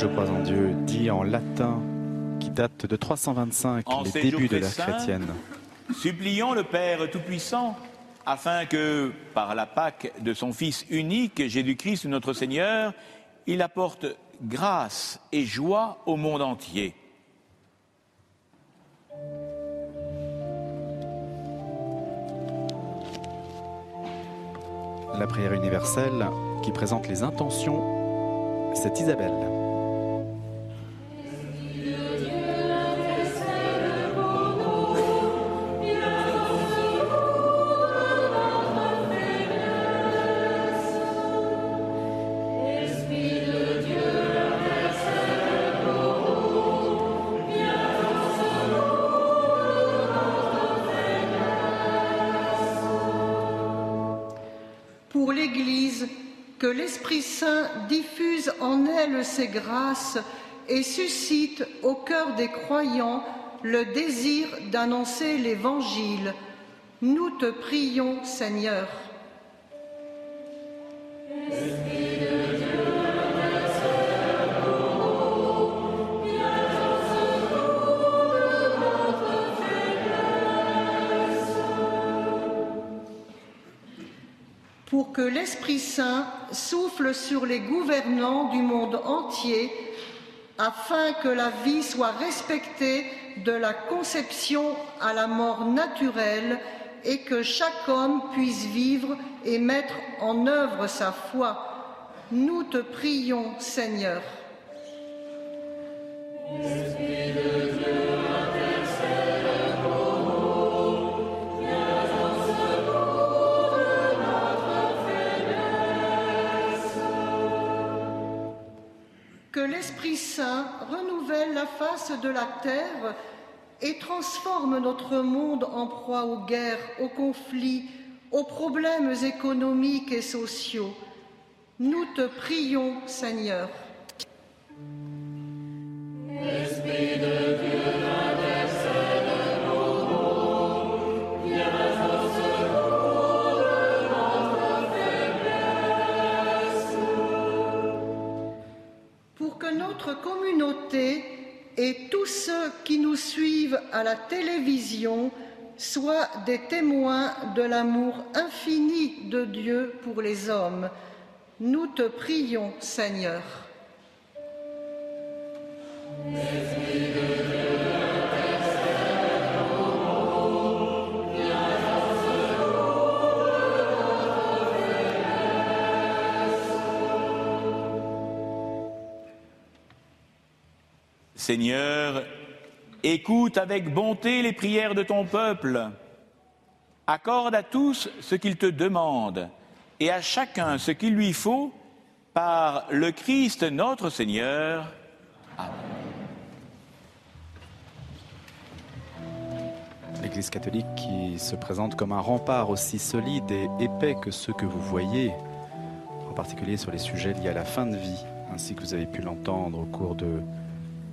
Je crois en Dieu, dit en latin, qui date de 325, les débuts de l'ère chrétienne. Supplions le Père Tout-Puissant afin que, par la Pâque de son Fils unique, Jésus-Christ notre Seigneur, il apporte grâce et joie au monde entier. La prière universelle qui présente les intentions, c'est Isabelle. Ses grâces et suscite au cœur des croyants le désir d'annoncer l'Évangile. Nous te prions, Seigneur. Que l'Esprit Saint souffle sur les gouvernants du monde entier, afin que la vie soit respectée de la conception à la mort naturelle et que chaque homme puisse vivre et mettre en œuvre sa foi. Nous te prions, Seigneur. Que l'Esprit Saint renouvelle la face de la terre et transforme notre monde en proie aux guerres, aux conflits, aux problèmes économiques et sociaux. Nous te prions, Seigneur. Et tous ceux qui nous suivent à la télévision soient des témoins de l'amour infini de Dieu pour les hommes. Nous te prions, Seigneur. Seigneur, écoute avec bonté les prières de ton peuple. Accorde à tous ce qu'ils te demandent et à chacun ce qu'il lui faut par le Christ notre Seigneur. Amen. L'Église catholique qui se présente comme un rempart aussi solide et épais que ceux que vous voyez, en particulier sur les sujets liés à la fin de vie, ainsi que vous avez pu l'entendre au cours de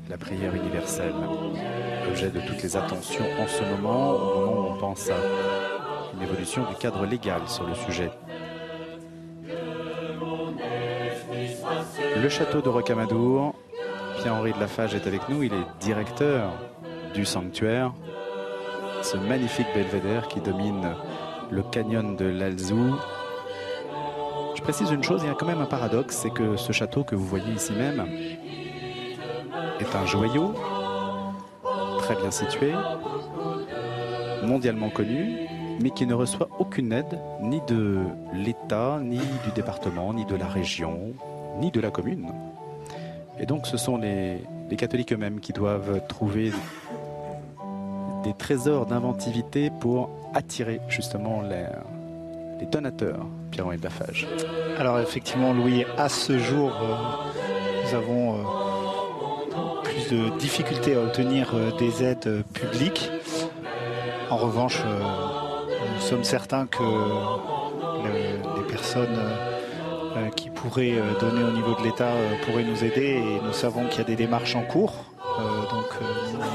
la prière universelle, objet de toutes les attentions en ce moment, au moment où on pense à une évolution du cadre légal sur le sujet. Le château de Rocamadour, Pierre-Henri de Lafage est avec nous, il est directeur du sanctuaire, ce magnifique belvédère qui domine le canyon de l'Alzou. Je précise une chose, il y a quand même un paradoxe, c'est que ce château que vous voyez ici même est un joyau très bien situé, mondialement connu, mais qui ne reçoit aucune aide ni de l'État, ni du département, ni de la région, ni de la commune. Et donc ce sont les, catholiques eux-mêmes qui doivent trouver des trésors d'inventivité pour attirer justement les, donateurs, Pierre-Henri Lafage. Alors effectivement, Louis, à ce jour, euh, nous avons... Euh, de difficultés à obtenir euh, des aides euh, publiques. En revanche, euh, nous sommes certains que les personnes qui pourraient donner au niveau de l'État pourraient nous aider et nous savons qu'il y a des démarches en cours. donc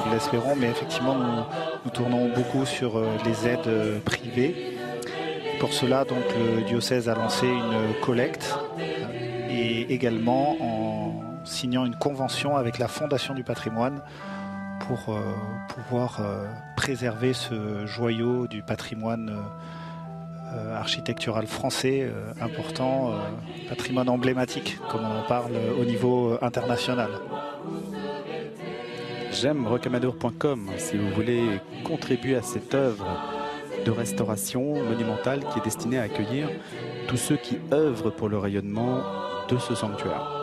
nous l'espérons, mais effectivement nous, tournons beaucoup sur les aides privées. Pour cela, donc le diocèse a lancé une collecte et également en signant une convention avec la Fondation du patrimoine pour pouvoir préserver ce joyau du patrimoine architectural français important, patrimoine emblématique, comme on en parle au niveau international. J'aime rocamadour.com si vous voulez contribuer à cette œuvre de restauration monumentale qui est destinée à accueillir tous ceux qui œuvrent pour le rayonnement de ce sanctuaire.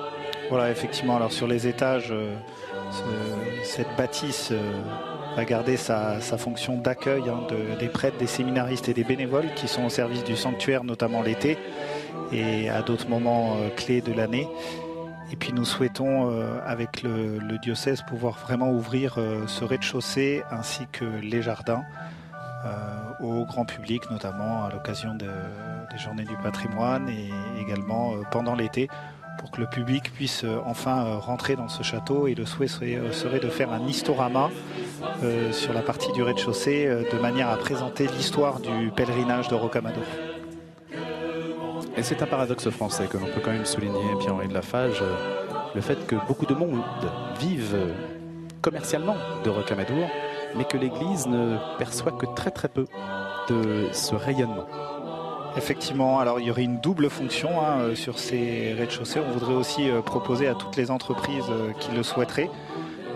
Voilà, effectivement. Alors sur les étages, euh, cette bâtisse euh, va garder sa, fonction d'accueil hein, des prêtres, des séminaristes et des bénévoles qui sont au service du sanctuaire, notamment l'été et à d'autres moments euh, clés de l'année. Et puis nous souhaitons, avec le, diocèse, pouvoir vraiment ouvrir ce rez-de-chaussée ainsi que les jardins au grand public, notamment à l'occasion des journées du patrimoine et également pendant l'été pour que le public puisse euh, enfin euh, rentrer dans ce château. Et le souhait serait, de faire un historama sur la partie du rez-de-chaussée de manière à présenter l'histoire du pèlerinage de Rocamadour. Et c'est un paradoxe français que l'on peut quand même souligner, Pierre-Henri de Lafage, le fait que beaucoup de monde vivent commercialement de Rocamadour, mais que l'Église ne perçoit que très très peu de ce rayonnement. Effectivement, alors il y aurait une double fonction hein, euh, sur ces rez-de-chaussée. On voudrait aussi euh, proposer à toutes les entreprises euh, qui le souhaiteraient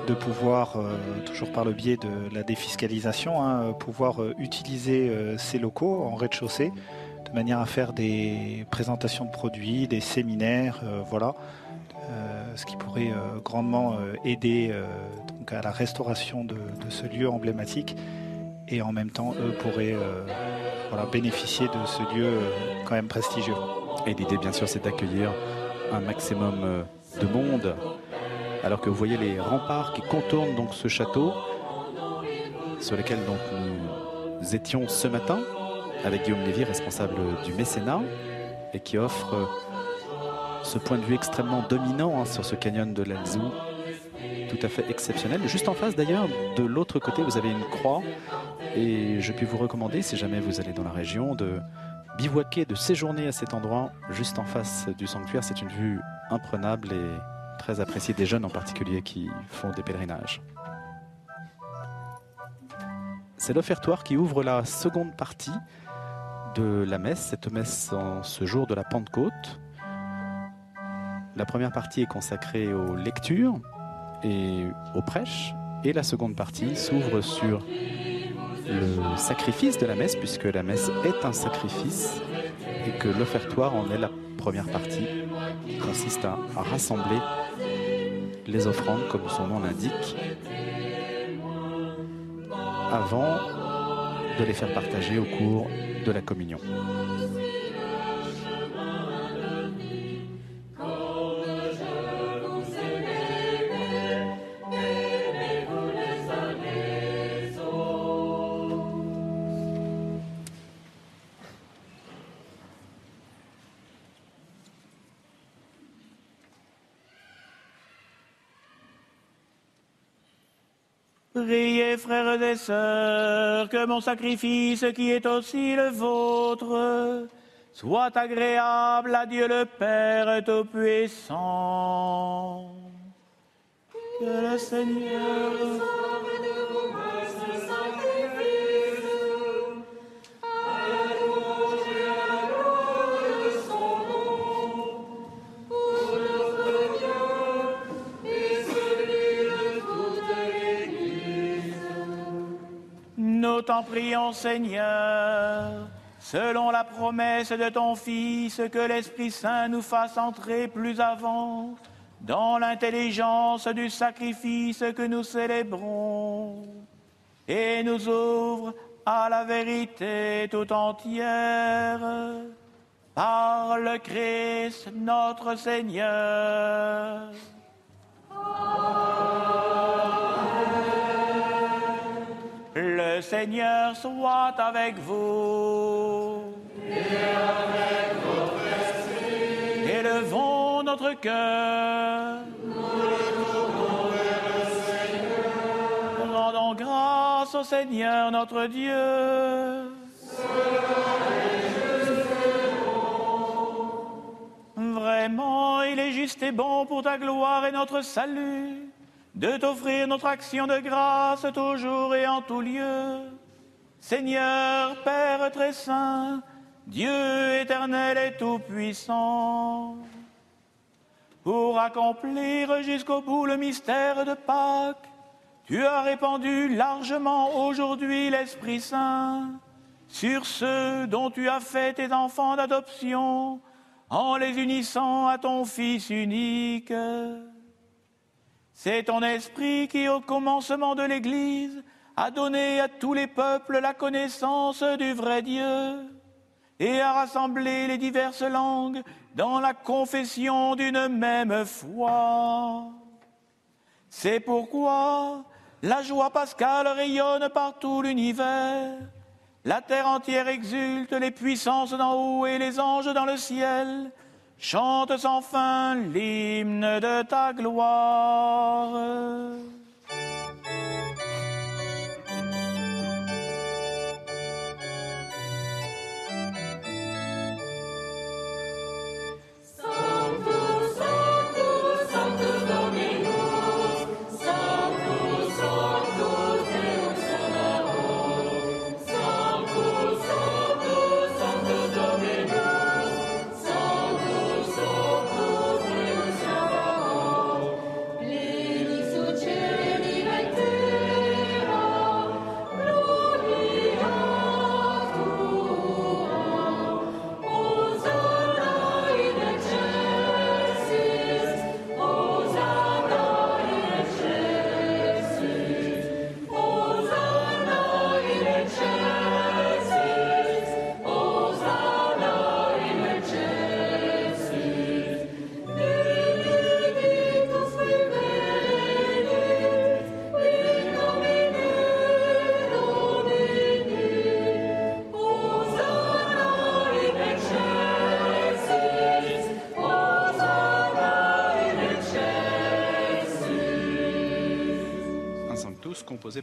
de pouvoir, toujours par le biais de la défiscalisation, hein, pouvoir utiliser ces locaux en rez-de-chaussée de manière à faire des présentations de produits, des séminaires, voilà, ce qui pourrait grandement aider à la restauration de, ce lieu emblématique et en même temps, eux pourraient bénéficier de ce lieu euh, quand même prestigieux. Et l'idée, bien sûr, c'est d'accueillir un maximum euh, de monde. Alors que vous voyez les remparts qui contournent donc ce château, sur lesquels donc nous étions ce matin avec Guillaume Lévy, responsable du mécénat, et qui offre euh, ce point de vue extrêmement dominant hein, sur ce canyon de l'Alzou, tout à fait exceptionnel. Juste en face d'ailleurs, de l'autre côté, vous avez une croix et je puis vous recommander, si jamais vous allez dans la région, de bivouaquer, de séjourner à cet endroit, juste en face du sanctuaire. C'est une vue imprenable et très appréciée des jeunes en particulier qui font des pèlerinages. C'est l'offertoire qui ouvre la seconde partie de la messe, cette messe en ce jour de la Pentecôte. La première partie est consacrée aux lectures et aux prêches, et la seconde partie s'ouvre sur le sacrifice de la messe, puisque la messe est un sacrifice, et que l'offertoire en est la première partie, qui consiste à, rassembler les offrandes, comme son nom l'indique, avant de les faire partager au cours de la communion. Que mon sacrifice, qui est aussi le vôtre, soit agréable à Dieu le Père Tout-Puissant. Que le Seigneur nous t'en prions, Seigneur, selon la promesse de ton Fils, que l'Esprit Saint nous fasse entrer plus avant dans l'intelligence du sacrifice que nous célébrons et nous ouvre à la vérité tout entière par le Christ notre Seigneur. Le Seigneur soit avec vous. Et avec votre esprit. Élevons notre cœur. Nous le vers le Seigneur. Rendons grâce au Seigneur notre Dieu. Vraiment, il est juste et bon pour ta gloire et notre salut de t'offrir notre action de grâce toujours et en tout lieu. Seigneur, Père très saint, Dieu éternel et tout-puissant, pour accomplir jusqu'au bout le mystère de Pâques, tu as répandu largement aujourd'hui l'Esprit Saint sur ceux dont tu as fait tes enfants d'adoption en les unissant à ton Fils unique. C'est ton esprit qui, au commencement de l'Église, a donné à tous les peuples la connaissance du vrai Dieu et a rassemblé les diverses langues dans la confession d'une même foi. C'est pourquoi la joie pascale rayonne par tout l'univers. La terre entière exulte, les puissances d'en haut et les anges dans le ciel chante sans fin l'hymne de ta gloire.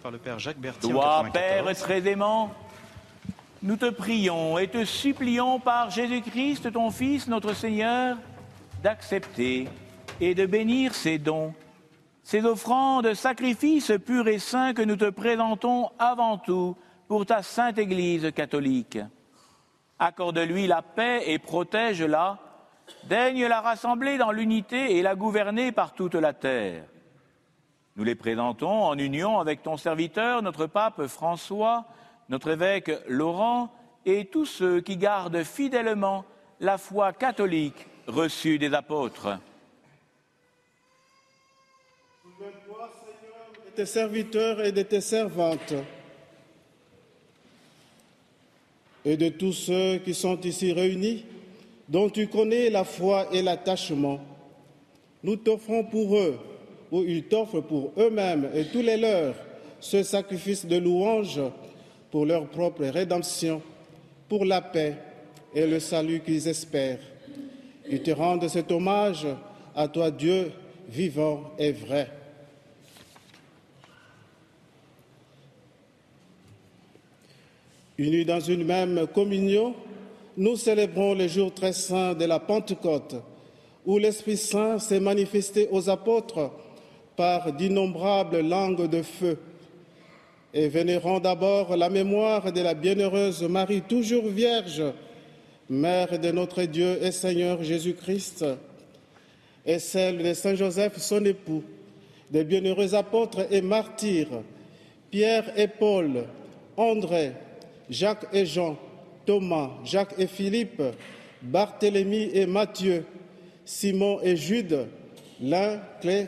Par le Père Jacques Berthier. Toi, Père très aimant, nous te prions et te supplions par Jésus-Christ, ton Fils, notre Seigneur, d'accepter et de bénir ces dons, ces offrandes, sacrifices purs et saints que nous te présentons avant tout pour ta sainte Église catholique. Accorde-lui la paix et protège-la. Daigne la rassembler dans l'unité et la gouverner par toute la terre. Nous les présentons en union avec ton serviteur, notre pape François, notre évêque Laurent et tous ceux qui gardent fidèlement la foi catholique reçue des apôtres. Seigneur, de tes serviteurs et de tes servantes, et de tous ceux qui sont ici réunis, dont tu connais la foi et l'attachement. Nous t'offrons pour eux où ils t'offrent pour eux-mêmes et tous les leurs ce sacrifice de louange pour leur propre rédemption, pour la paix et le salut qu'ils espèrent. Ils te rendent cet hommage à toi, Dieu vivant et vrai. Unis dans une même communion, nous célébrons le jour très saint de la Pentecôte, où l'Esprit Saint s'est manifesté aux apôtres par d'innombrables langues de feu, et vénérons d'abord la mémoire de la bienheureuse Marie, toujours vierge, Mère de notre Dieu et Seigneur Jésus-Christ, et celle de Saint Joseph, son époux, des bienheureux apôtres et martyrs, Pierre et Paul, André, Jacques et Jean, Thomas, Jacques et Philippe, Barthélemy et Matthieu, Simon et Jude, l'un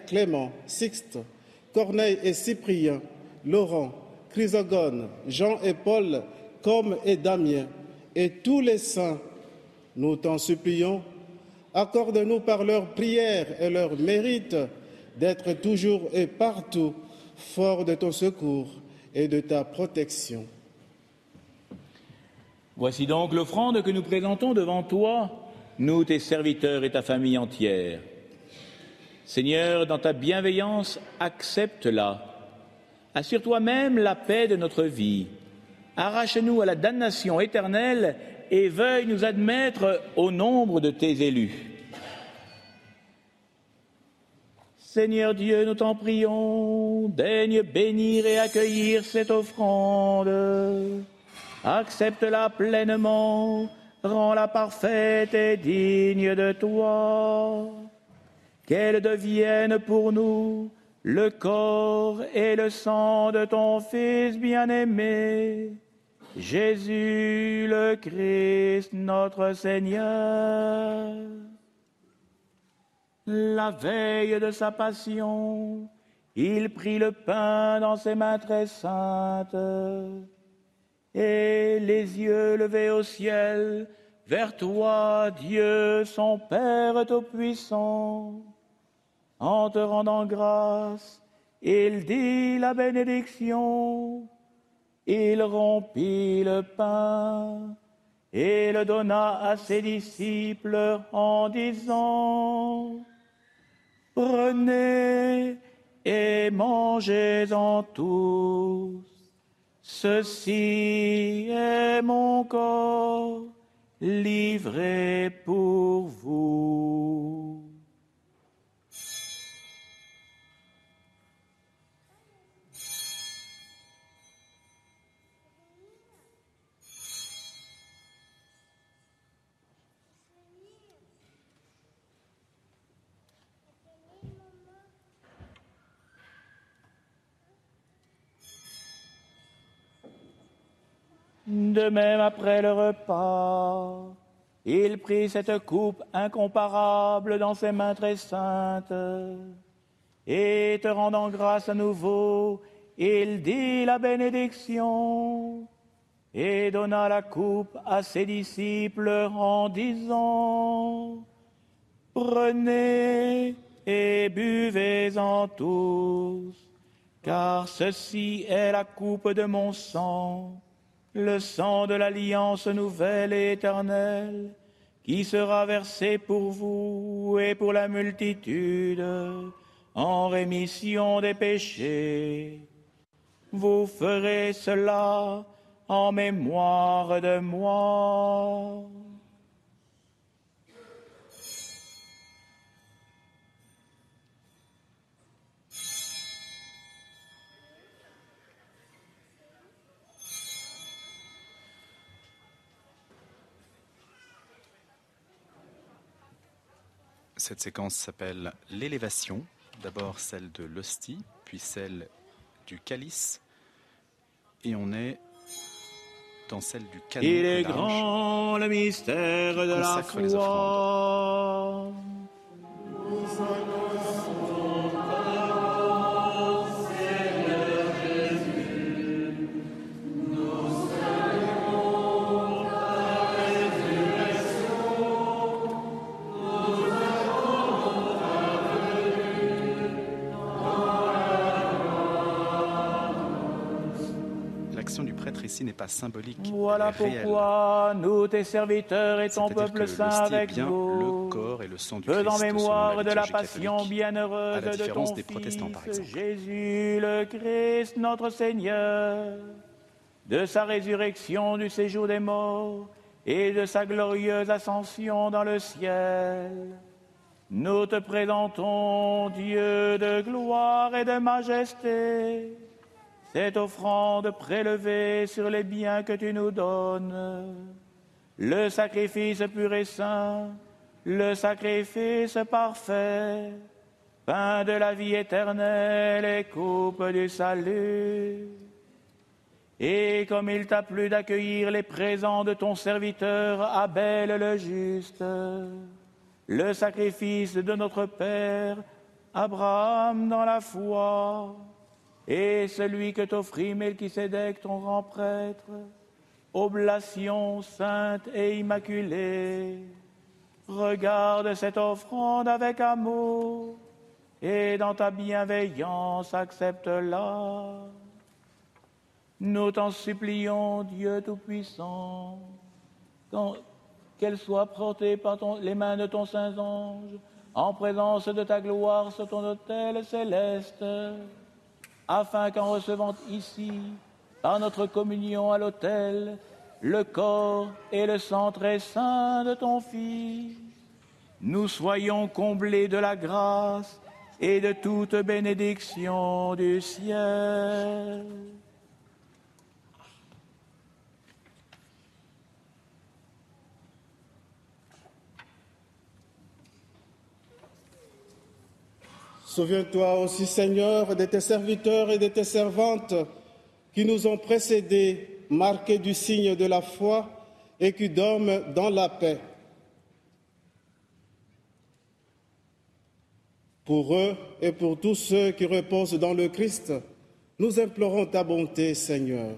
Clément, Sixte, Corneille et Cyprien, Laurent, Chrysogone, Jean et Paul, comme et Damien, et tous les saints, nous t'en supplions, accorde-nous par leurs prières et leurs mérites d'être toujours et partout forts de ton secours et de ta protection. Voici donc l'offrande que nous présentons devant toi, nous, tes serviteurs et ta famille entière. Seigneur, dans ta bienveillance, accepte-la. Assure-toi même la paix de notre vie. Arrache-nous à la damnation éternelle et veuille nous admettre au nombre de tes élus. Seigneur Dieu, nous t'en prions, daigne bénir et accueillir cette offrande. Accepte-la pleinement, rends-la parfaite et digne de toi. Qu'elle devienne pour nous le corps et le sang de ton Fils bien-aimé, Jésus le Christ, notre Seigneur. La veille de sa passion, il prit le pain dans ses mains très saintes, et les yeux levés au ciel, vers toi, Dieu, son Père Tout-Puissant. En te rendant grâce, il dit la bénédiction, il rompit le pain et le donna à ses disciples en disant, Prenez et mangez-en tous. Ceci est mon corps livré pour vous. De même, après le repas, il prit cette coupe incomparable dans ses mains très saintes, et te rendant grâce à nouveau, il dit la bénédiction, et donna la coupe à ses disciples en disant, Prenez et buvez-en tous, car ceci est la coupe de mon sang le sang de l'alliance nouvelle et éternelle, qui sera versé pour vous et pour la multitude en rémission des péchés. Vous ferez cela en mémoire de moi. Cette séquence s'appelle l'élévation. D'abord celle de l'hostie, puis celle du calice. Et on est dans celle du canon. Il est grand le mystère de la foi. N'est pas symbolique. Voilà pourquoi nous, tes serviteurs et ton peuple saint avec bien nous, le corps et le sang du Christ, mémoire de la passion bienheureuse à la de ton des protestants, par Fils, exemple. Jésus le Christ, notre Seigneur, de sa résurrection du séjour des morts et de sa glorieuse ascension dans le ciel. Nous te présentons, Dieu de gloire et de majesté, cette offrande prélevée sur les biens que tu nous donnes, le sacrifice pur et saint, le sacrifice parfait, pain de la vie éternelle et coupe du salut. Et comme il t'a plu d'accueillir les présents de ton serviteur Abel le juste, le sacrifice de notre Père Abraham dans la foi, et celui que t'offrit Melchisédek, ton grand prêtre, oblation sainte et immaculée. Regarde cette offrande avec amour et dans ta bienveillance accepte-la. Nous t'en supplions, Dieu Tout-Puissant, qu'elle soit portée par les mains de ton Saint-Ange en présence de ta gloire sur ton autel céleste afin qu'en recevant ici, par notre communion à l'autel, le corps et le sang très saint de ton Fils, nous soyons comblés de la grâce et de toute bénédiction du ciel. Souviens-toi aussi, Seigneur, de tes serviteurs et de tes servantes qui nous ont précédés, marqués du signe de la foi et qui dorment dans la paix. Pour eux et pour tous ceux qui reposent dans le Christ, nous implorons ta bonté, Seigneur,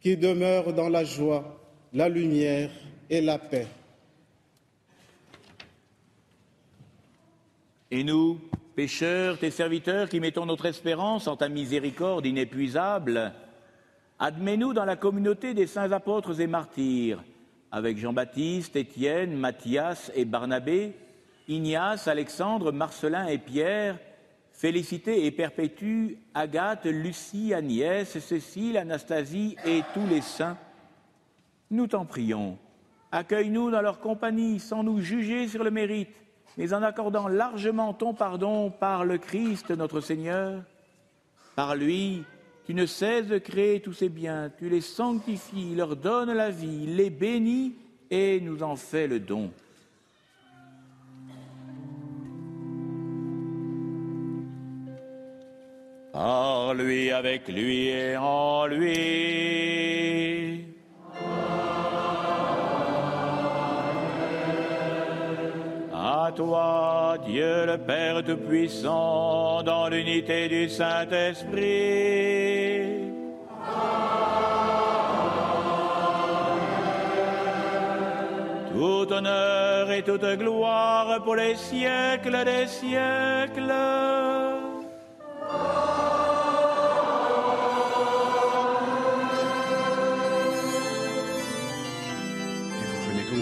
qui demeure dans la joie, la lumière et la paix. Et nous, pécheurs, tes serviteurs qui mettons notre espérance en ta miséricorde inépuisable, admets-nous dans la communauté des saints apôtres et martyrs, avec Jean-Baptiste, Étienne, Matthias et Barnabé, Ignace, Alexandre, Marcelin et Pierre, Félicité et Perpétue, Agathe, Lucie, Agnès, Cécile, Anastasie et tous les saints. Nous t'en prions, accueille-nous dans leur compagnie sans nous juger sur le mérite, mais en accordant largement ton pardon par le Christ notre Seigneur. Par lui, tu ne cesses de créer tous ces biens, tu les sanctifies, leur donnes la vie, les bénis et nous en fais le don. Par lui, avec lui et en lui. À toi, Dieu le Père Tout-Puissant, dans l'unité du Saint-Esprit. Tout honneur et toute gloire pour les siècles des siècles.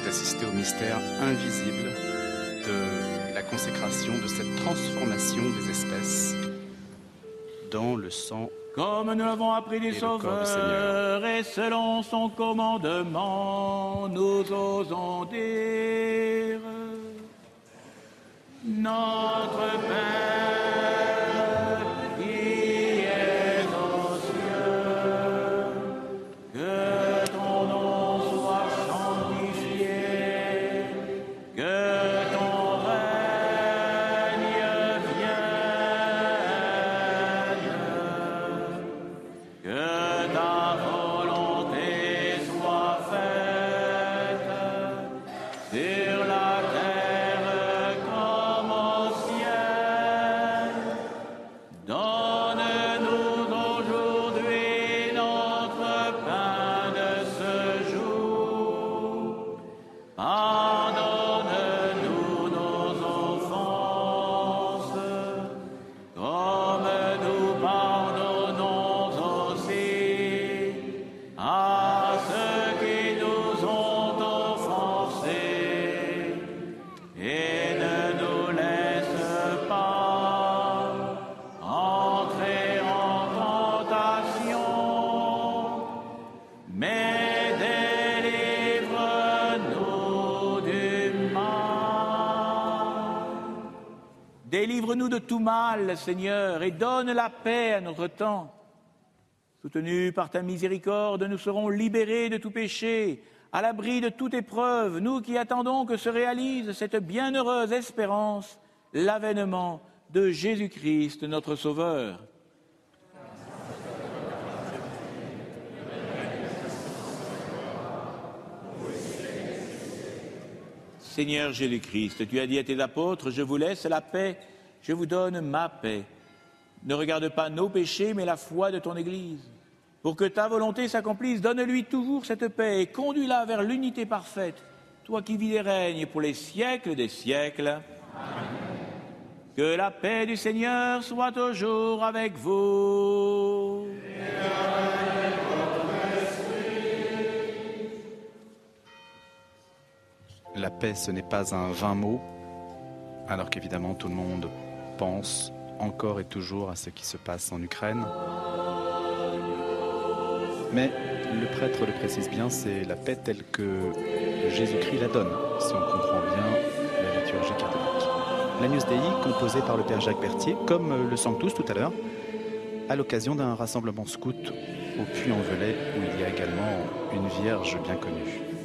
d'assister au mystère invisible de la consécration, de cette transformation des espèces dans le sang. Comme nous l'avons appris du Sauveur, et selon son commandement, nous osons dire Notre Père mal, Seigneur, et donne la paix à notre temps. Soutenus par ta miséricorde, nous serons libérés de tout péché, à l'abri de toute épreuve, nous qui attendons que se réalise cette bienheureuse espérance, l'avènement de Jésus-Christ, notre Sauveur. Seigneur Jésus-Christ, tu as dit à tes apôtres, je vous laisse la paix, je vous donne ma paix. Ne regarde pas nos péchés, mais la foi de ton Église. Pour que ta volonté s'accomplisse, donne-lui toujours cette paix et conduis-la vers l'unité parfaite, toi qui vis et règnes pour les siècles des siècles. Que la paix du Seigneur soit toujours avec vous. La paix, ce n'est pas un vain mot, alors qu'évidemment tout le monde pense encore et toujours à ce qui se passe en Ukraine. Mais le prêtre le précise bien, c'est la paix telle que Jésus-Christ la donne, si on comprend bien la liturgie catholique. l'Agnus Dei composé par le Père Jacques Berthier, comme le Sanctus tout à l'heure, à l'occasion d'un rassemblement scout au Puy-en-Velay où il y a également une Vierge bien connue.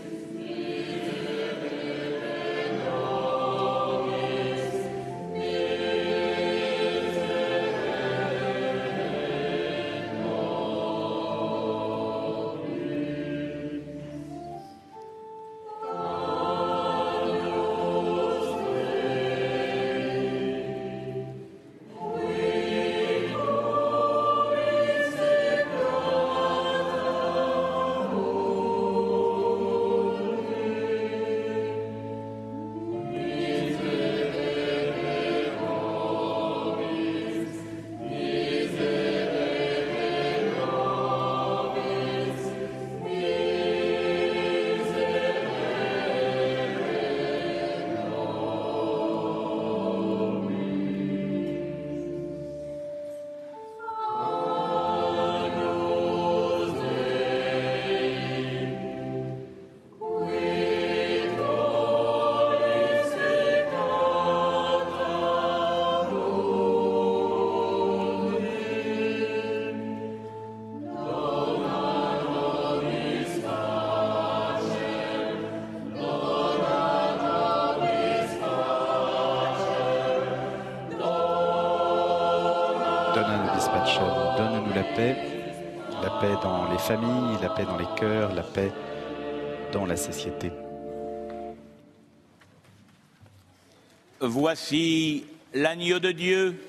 Voici l'agneau de Dieu.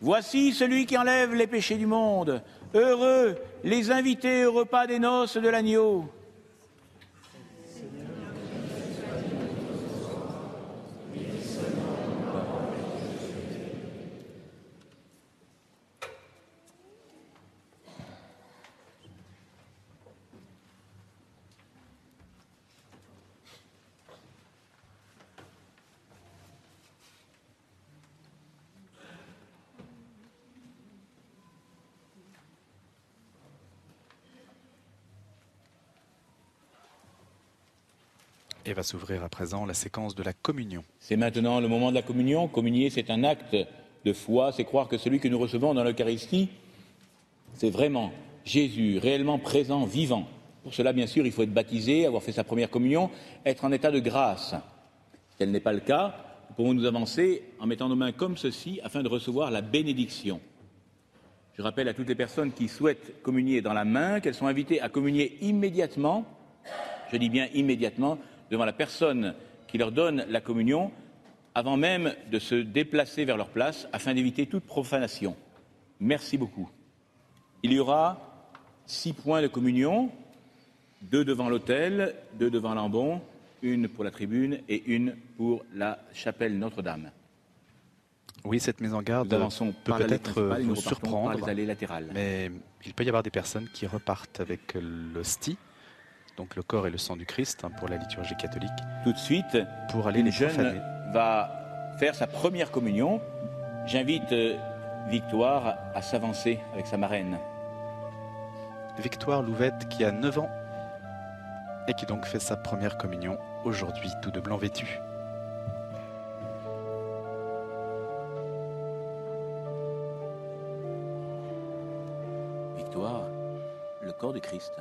Voici celui qui enlève les péchés du monde. Heureux les invités au repas des noces de l'agneau. Va s'ouvrir à présent la séquence de la communion. C'est maintenant le moment de la communion. Communier, c'est un acte de foi, c'est croire que celui que nous recevons dans l'Eucharistie, c'est vraiment Jésus, réellement présent, vivant. Pour cela, bien sûr, il faut être baptisé, avoir fait sa première communion, être en état de grâce. Si tel n'est pas le cas, nous pouvons nous avancer en mettant nos mains comme ceci afin de recevoir la bénédiction. Je rappelle à toutes les personnes qui souhaitent communier dans la main qu'elles sont invitées à communier immédiatement, je dis bien immédiatement, devant la personne qui leur donne la communion avant même de se déplacer vers leur place afin d'éviter toute profanation. Merci beaucoup. Il y aura six points de communion, deux devant l'autel, deux devant l'ambon, une pour la tribune et une pour la chapelle Notre-Dame. Oui, cette mise en garde peut peut-être vous surprendre, mais il peut y avoir des personnes qui repartent avec l'hostie donc le corps et le sang du Christ hein, pour la liturgie catholique. Tout de suite, pour aller les jeune va faire sa première communion. J'invite euh, Victoire à s'avancer avec sa marraine. Victoire Louvette qui a 9 ans et qui donc fait sa première communion aujourd'hui, tout de blanc vêtu. Victoire, le corps du Christ.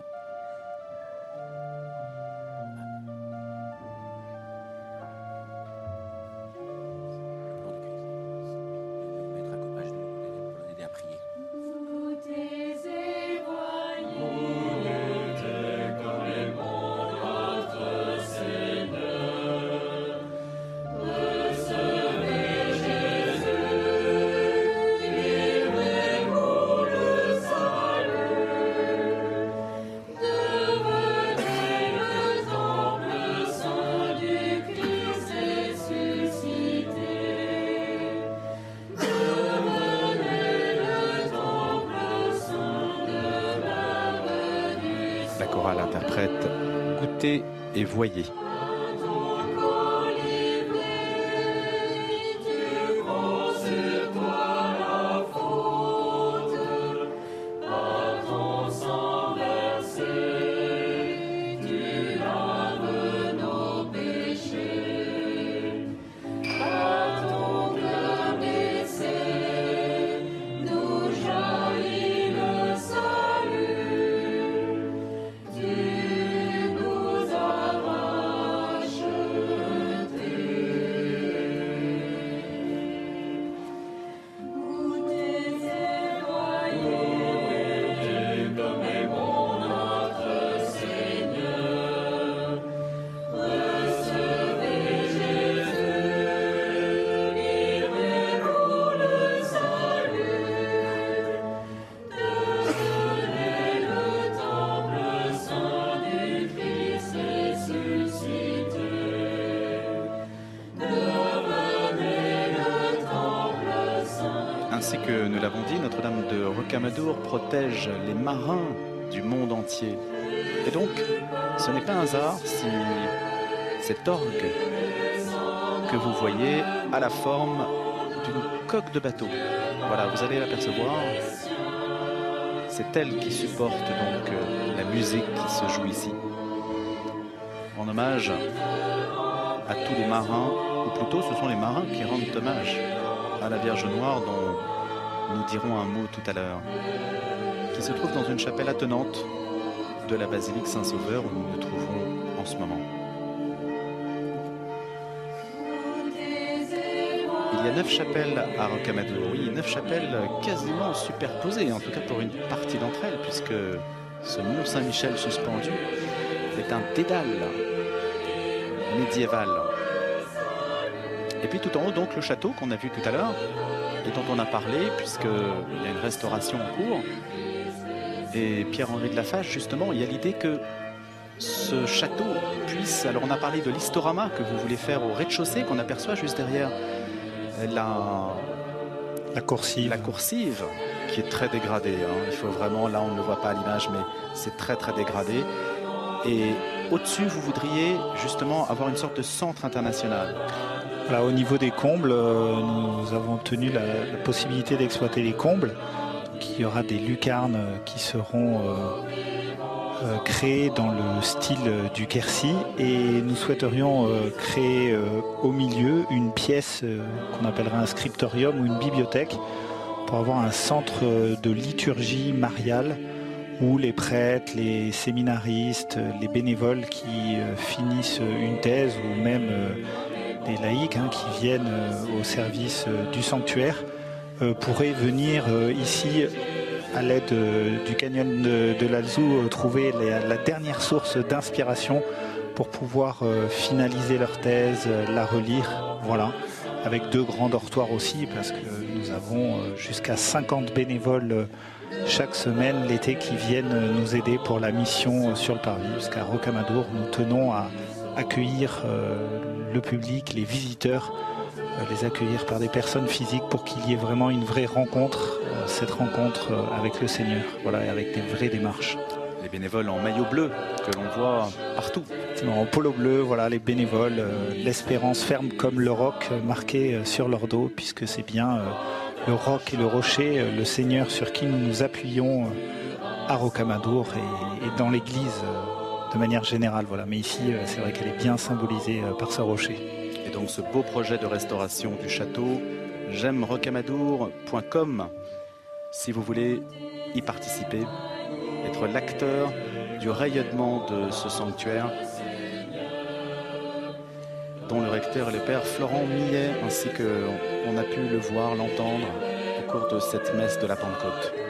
Voyez. Forme d'une coque de bateau. Voilà, vous allez l'apercevoir. C'est elle qui supporte donc euh, la musique qui se joue ici. En hommage à tous les marins, ou plutôt ce sont les marins qui rendent hommage à la Vierge Noire dont nous dirons un mot tout à l'heure, qui se trouve dans une chapelle attenante de la basilique Saint-Sauveur où nous nous trouvons en ce moment. Il y a neuf chapelles à Rocamadour, oui, neuf chapelles quasiment superposées, en tout cas pour une partie d'entre elles, puisque ce Mont Saint-Michel suspendu est un dédale médiéval. Et puis tout en haut, donc, le château qu'on a vu tout à l'heure, et dont on a parlé, puisqu'il y a une restauration en cours. Et Pierre-Henri de Lafache, justement, il y a l'idée que ce château puisse... Alors on a parlé de l'historama que vous voulez faire au rez-de-chaussée, qu'on aperçoit juste derrière la, la coursive. La coursive, qui est très dégradée. Hein. Il faut vraiment, là on ne le voit pas à l'image, mais c'est très très dégradé. Et au-dessus, vous voudriez justement avoir une sorte de centre international. Voilà, au niveau des combles, euh, nous avons obtenu la, la possibilité d'exploiter les combles. Donc, il y aura des lucarnes qui seront euh, euh, créées dans le style du Quercy. Et nous souhaiterions euh, créer euh, au milieu une pièce euh, qu'on appellera un scriptorium ou une bibliothèque pour avoir un centre de liturgie mariale où les prêtres, les séminaristes, les bénévoles qui euh, finissent une thèse ou même euh, des laïcs hein, qui viennent euh, au service euh, du sanctuaire euh, pourraient venir euh, ici à l'aide euh, du canyon de, l'Alzou euh, trouver la, la dernière source d'inspiration pour pouvoir euh, finaliser leur thèse, la relire, voilà, avec deux grands dortoirs aussi parce que nous avons jusqu'à 50 bénévoles chaque semaine l'été qui viennent nous aider pour la mission sur le parvis, parce qu'à Rocamadour, nous tenons à accueillir le public, les visiteurs, les accueillir par des personnes physiques pour qu'il y ait vraiment une vraie rencontre, euh, cette rencontre euh, avec le Seigneur, voilà, et avec des vraies démarches. Les bénévoles en maillot bleu que l'on voit partout. En polo bleu, voilà, les bénévoles, euh, l'espérance ferme comme le roc marqué sur leur dos, puisque c'est bien le roc et le rocher, le Seigneur sur qui nous nous appuyons à Rocamadour et, dans l'église de manière générale. Voilà. Mais ici, c'est vrai qu'elle est bien symbolisée par ce rocher. Et donc ce beau projet de restauration du château, j'aime rocamadour.com si vous voulez y participer, être l'acteur du rayonnement de ce sanctuaire dont le recteur est le père Florent Millet, ainsi que on a pu le voir, l'entendre au cours de cette messe de la Pentecôte.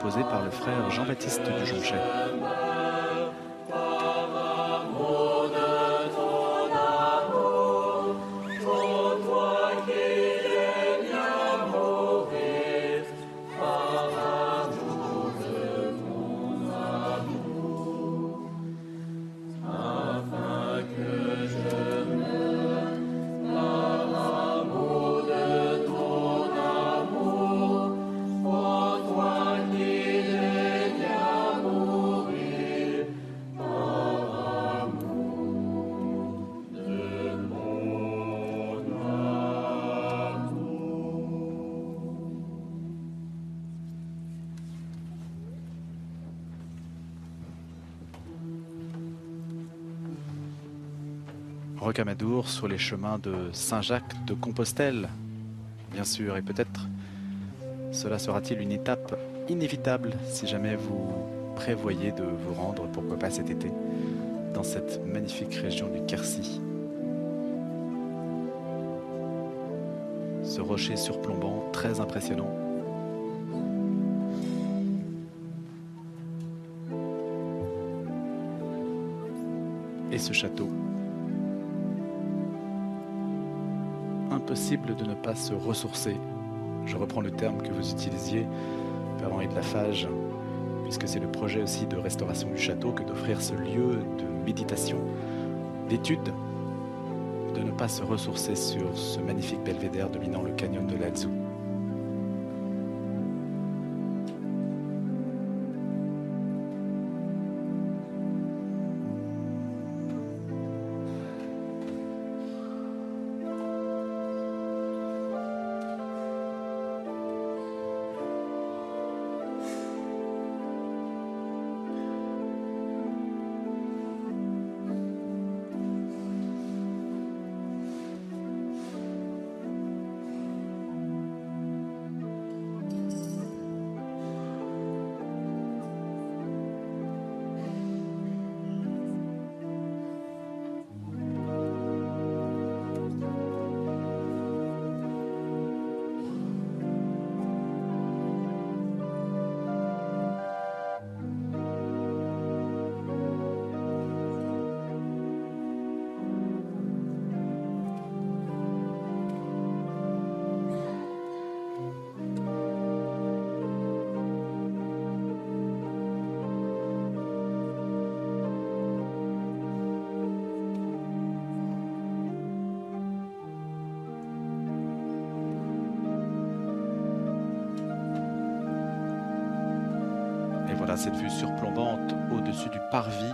Composée par le frère Jean-Baptiste du Sur les chemins de Saint-Jacques de Compostelle, bien sûr, et peut-être cela sera-t-il une étape inévitable si jamais vous prévoyez de vous rendre, pourquoi pas cet été, dans cette magnifique région du Quercy. Ce rocher surplombant, très impressionnant. Et ce château impossible de ne pas se ressourcer. Je reprends le terme que vous utilisiez, Père Henri de Lafage, puisque c'est le projet aussi de restauration du château que d'offrir ce lieu de méditation, d'étude, de ne pas se ressourcer sur ce magnifique belvédère dominant le canyon de l'Alzou. Cette vue surplombante au-dessus du parvis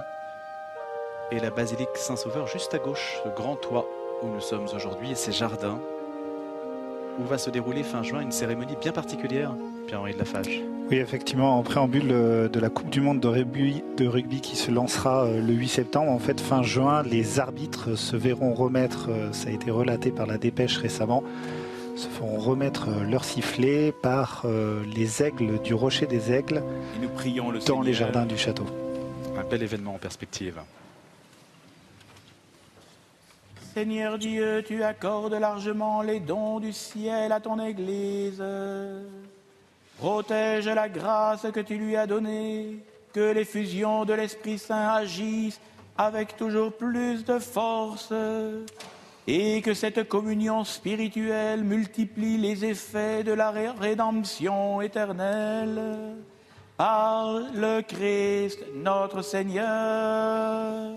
et la basilique Saint-Sauveur juste à gauche, ce grand toit où nous sommes aujourd'hui et ces jardins où va se dérouler fin juin une cérémonie bien particulière, Pierre-Henri Lafage. Oui, effectivement, en préambule euh, de la Coupe du Monde de rugby, de rugby qui se lancera euh, le 8 septembre, en fait, fin juin, les arbitres se verront remettre, euh, ça a été relaté par la dépêche récemment, se feront remettre leur sifflet par euh, les aigles du Rocher des Aigles nous prions le dans les jardins du château. Un bel événement en perspective. Seigneur Dieu, tu accordes largement les dons du ciel à ton Église. Protège la grâce que tu lui as donnée, que les fusions de l'Esprit Saint agissent avec toujours plus de force et que cette communion spirituelle multiplie les effets de la rédemption éternelle par le Christ notre Seigneur.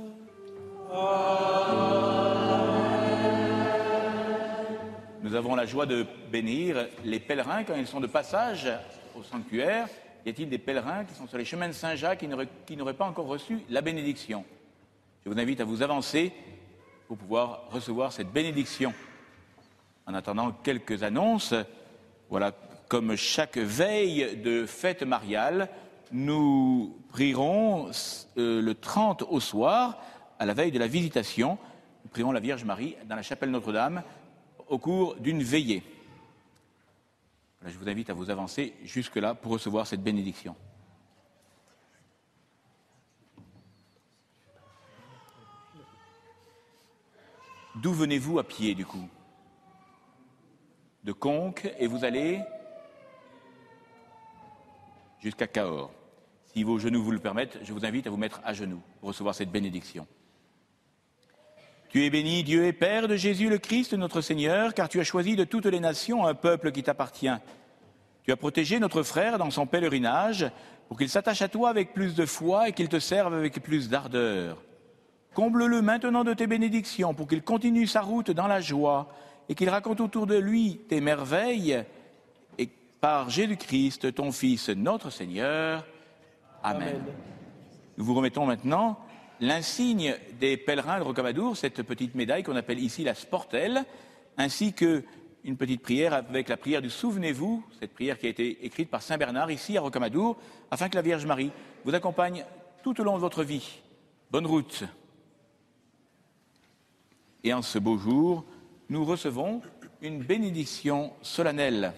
Nous avons la joie de bénir les pèlerins quand ils sont de passage au sanctuaire. Y a-t-il des pèlerins qui sont sur les chemins de Saint-Jacques qui n'auraient pas encore reçu la bénédiction? Je vous invite à vous avancer pour pouvoir recevoir cette bénédiction. En attendant quelques annonces, voilà, comme chaque veille de fête mariale, nous prierons euh, le 30 au soir, à la veille de la visitation, nous prierons la Vierge Marie dans la chapelle Notre-Dame au cours d'une veillée. je vous invite à vous avancer jusque-là pour recevoir cette bénédiction. D'où venez-vous à pied, du coup? De Conques, et vous allez jusqu'à Cahors. Si vos genoux vous le permettent, je vous invite à vous mettre à genoux pour recevoir cette bénédiction. Tu es béni, Dieu et Père de Jésus le Christ, notre Seigneur, car tu as choisi de toutes les nations un peuple qui t'appartient. Tu as protégé notre frère dans son pèlerinage pour qu'il s'attache à toi avec plus de foi et qu'il te serve avec plus d'ardeur. Comble-le maintenant de tes bénédictions pour qu'il continue sa route dans la joie et qu'il raconte autour de lui tes merveilles et par Jésus-Christ, ton Fils, notre Seigneur. Amen. Nous vous remettons maintenant l'insigne des pèlerins de Rocamadour, cette petite médaille qu'on appelle ici la sportelle, ainsi que une petite prière avec la prière du Souvenez-vous, cette prière qui a été écrite par Saint Bernard ici à Rocamadour, afin que la Vierge Marie vous accompagne tout au long de votre vie. Bonne route. Et en ce beau jour, nous recevons une bénédiction solennelle.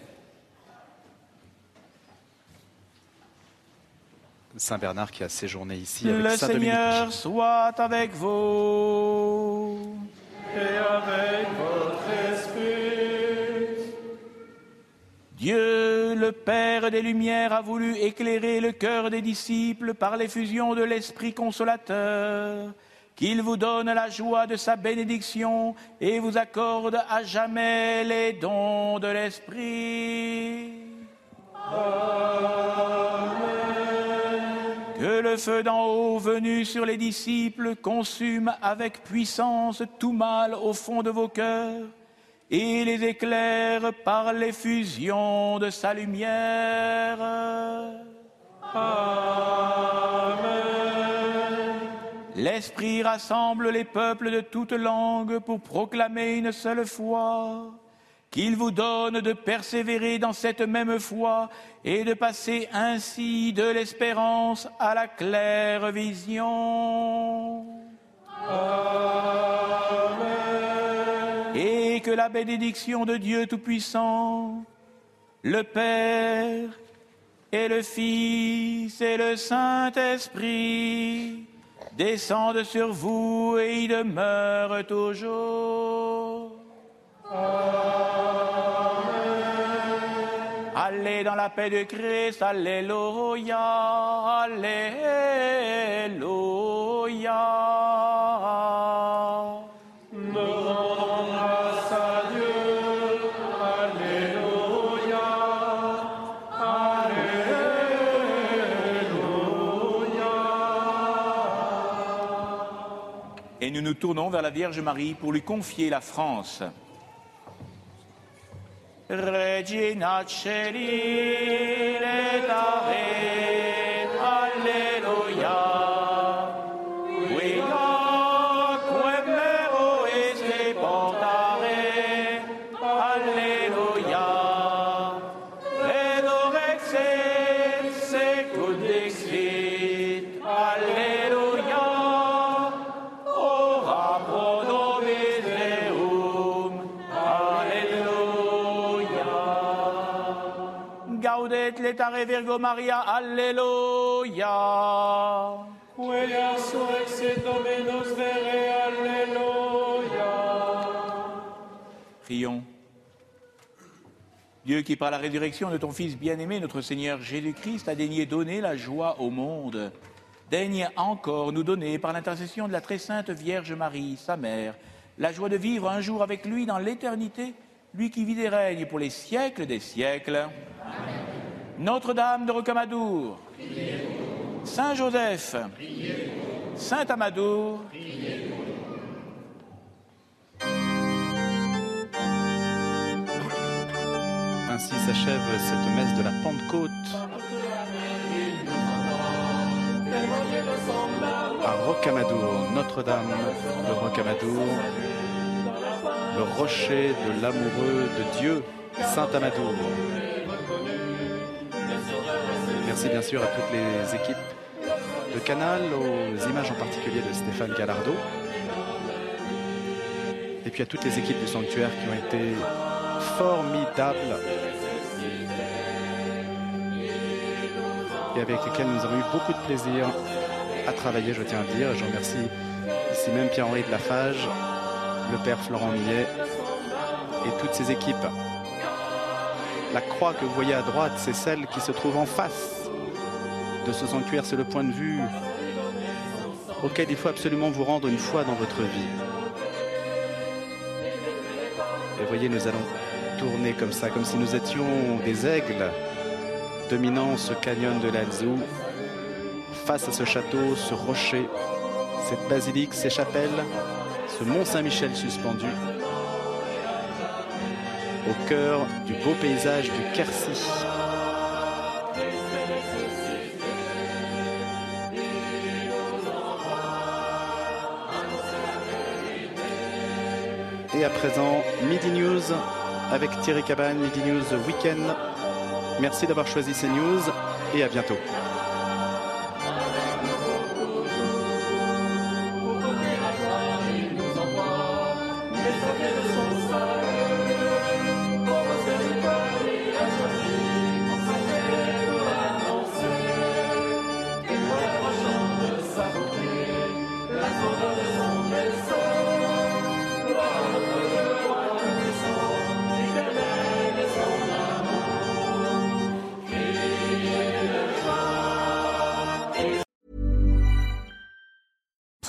Saint Bernard qui a séjourné ici Le avec Saint Seigneur Dominique. soit avec vous. Et avec votre esprit. Dieu, le Père des Lumières, a voulu éclairer le cœur des disciples par l'effusion de l'Esprit consolateur. Qu'il vous donne la joie de sa bénédiction et vous accorde à jamais les dons de l'Esprit. Que le feu d'en haut venu sur les disciples consume avec puissance tout mal au fond de vos cœurs et les éclaire par l'effusion de sa lumière. L'Esprit rassemble les peuples de toutes langues pour proclamer une seule foi. Qu'il vous donne de persévérer dans cette même foi et de passer ainsi de l'espérance à la claire vision. Et que la bénédiction de Dieu Tout-Puissant, le Père et le Fils et le Saint-Esprit descendent sur vous et y demeurent toujours. Allez dans la paix de Christ, Alléluia, Alléluia. Nous tournons vers la Vierge Marie pour lui confier la France. Letare Virgo Maria, Alleluia. Prions. Dieu qui par la résurrection de ton Fils bien-aimé, notre Seigneur Jésus-Christ, a daigné donner la joie au monde, daigne encore nous donner, par l'intercession de la très sainte Vierge Marie, sa mère, la joie de vivre un jour avec lui dans l'éternité, lui qui vit et règne pour les siècles des siècles. Notre-Dame de Rocamadour, Saint Joseph, Saint Amadour, Ainsi s'achève cette messe de la Pentecôte à Rocamadour, Notre-Dame de Rocamadour, le rocher de l'amoureux de Dieu, Saint Amadour. Merci bien sûr à toutes les équipes de Canal, aux images en particulier de Stéphane Gallardo, et puis à toutes les équipes du sanctuaire qui ont été formidables et avec lesquelles nous avons eu beaucoup de plaisir à travailler, je tiens à dire. Je remercie ici même Pierre-Henri de Lafage, le père Florent Millet et toutes ses équipes. La croix que vous voyez à droite, c'est celle qui se trouve en face de ce sanctuaire. C'est le point de vue auquel il faut absolument vous rendre une fois dans votre vie. Et voyez, nous allons tourner comme ça, comme si nous étions des aigles dominant ce canyon de l'Alzou, face à ce château, ce rocher, cette basilique, ces chapelles, ce mont Saint-Michel suspendu, au cœur du beau paysage du Quercy. Présent, Midi News avec Thierry Cabane, Midi News Weekend. Merci d'avoir choisi ces news et à bientôt.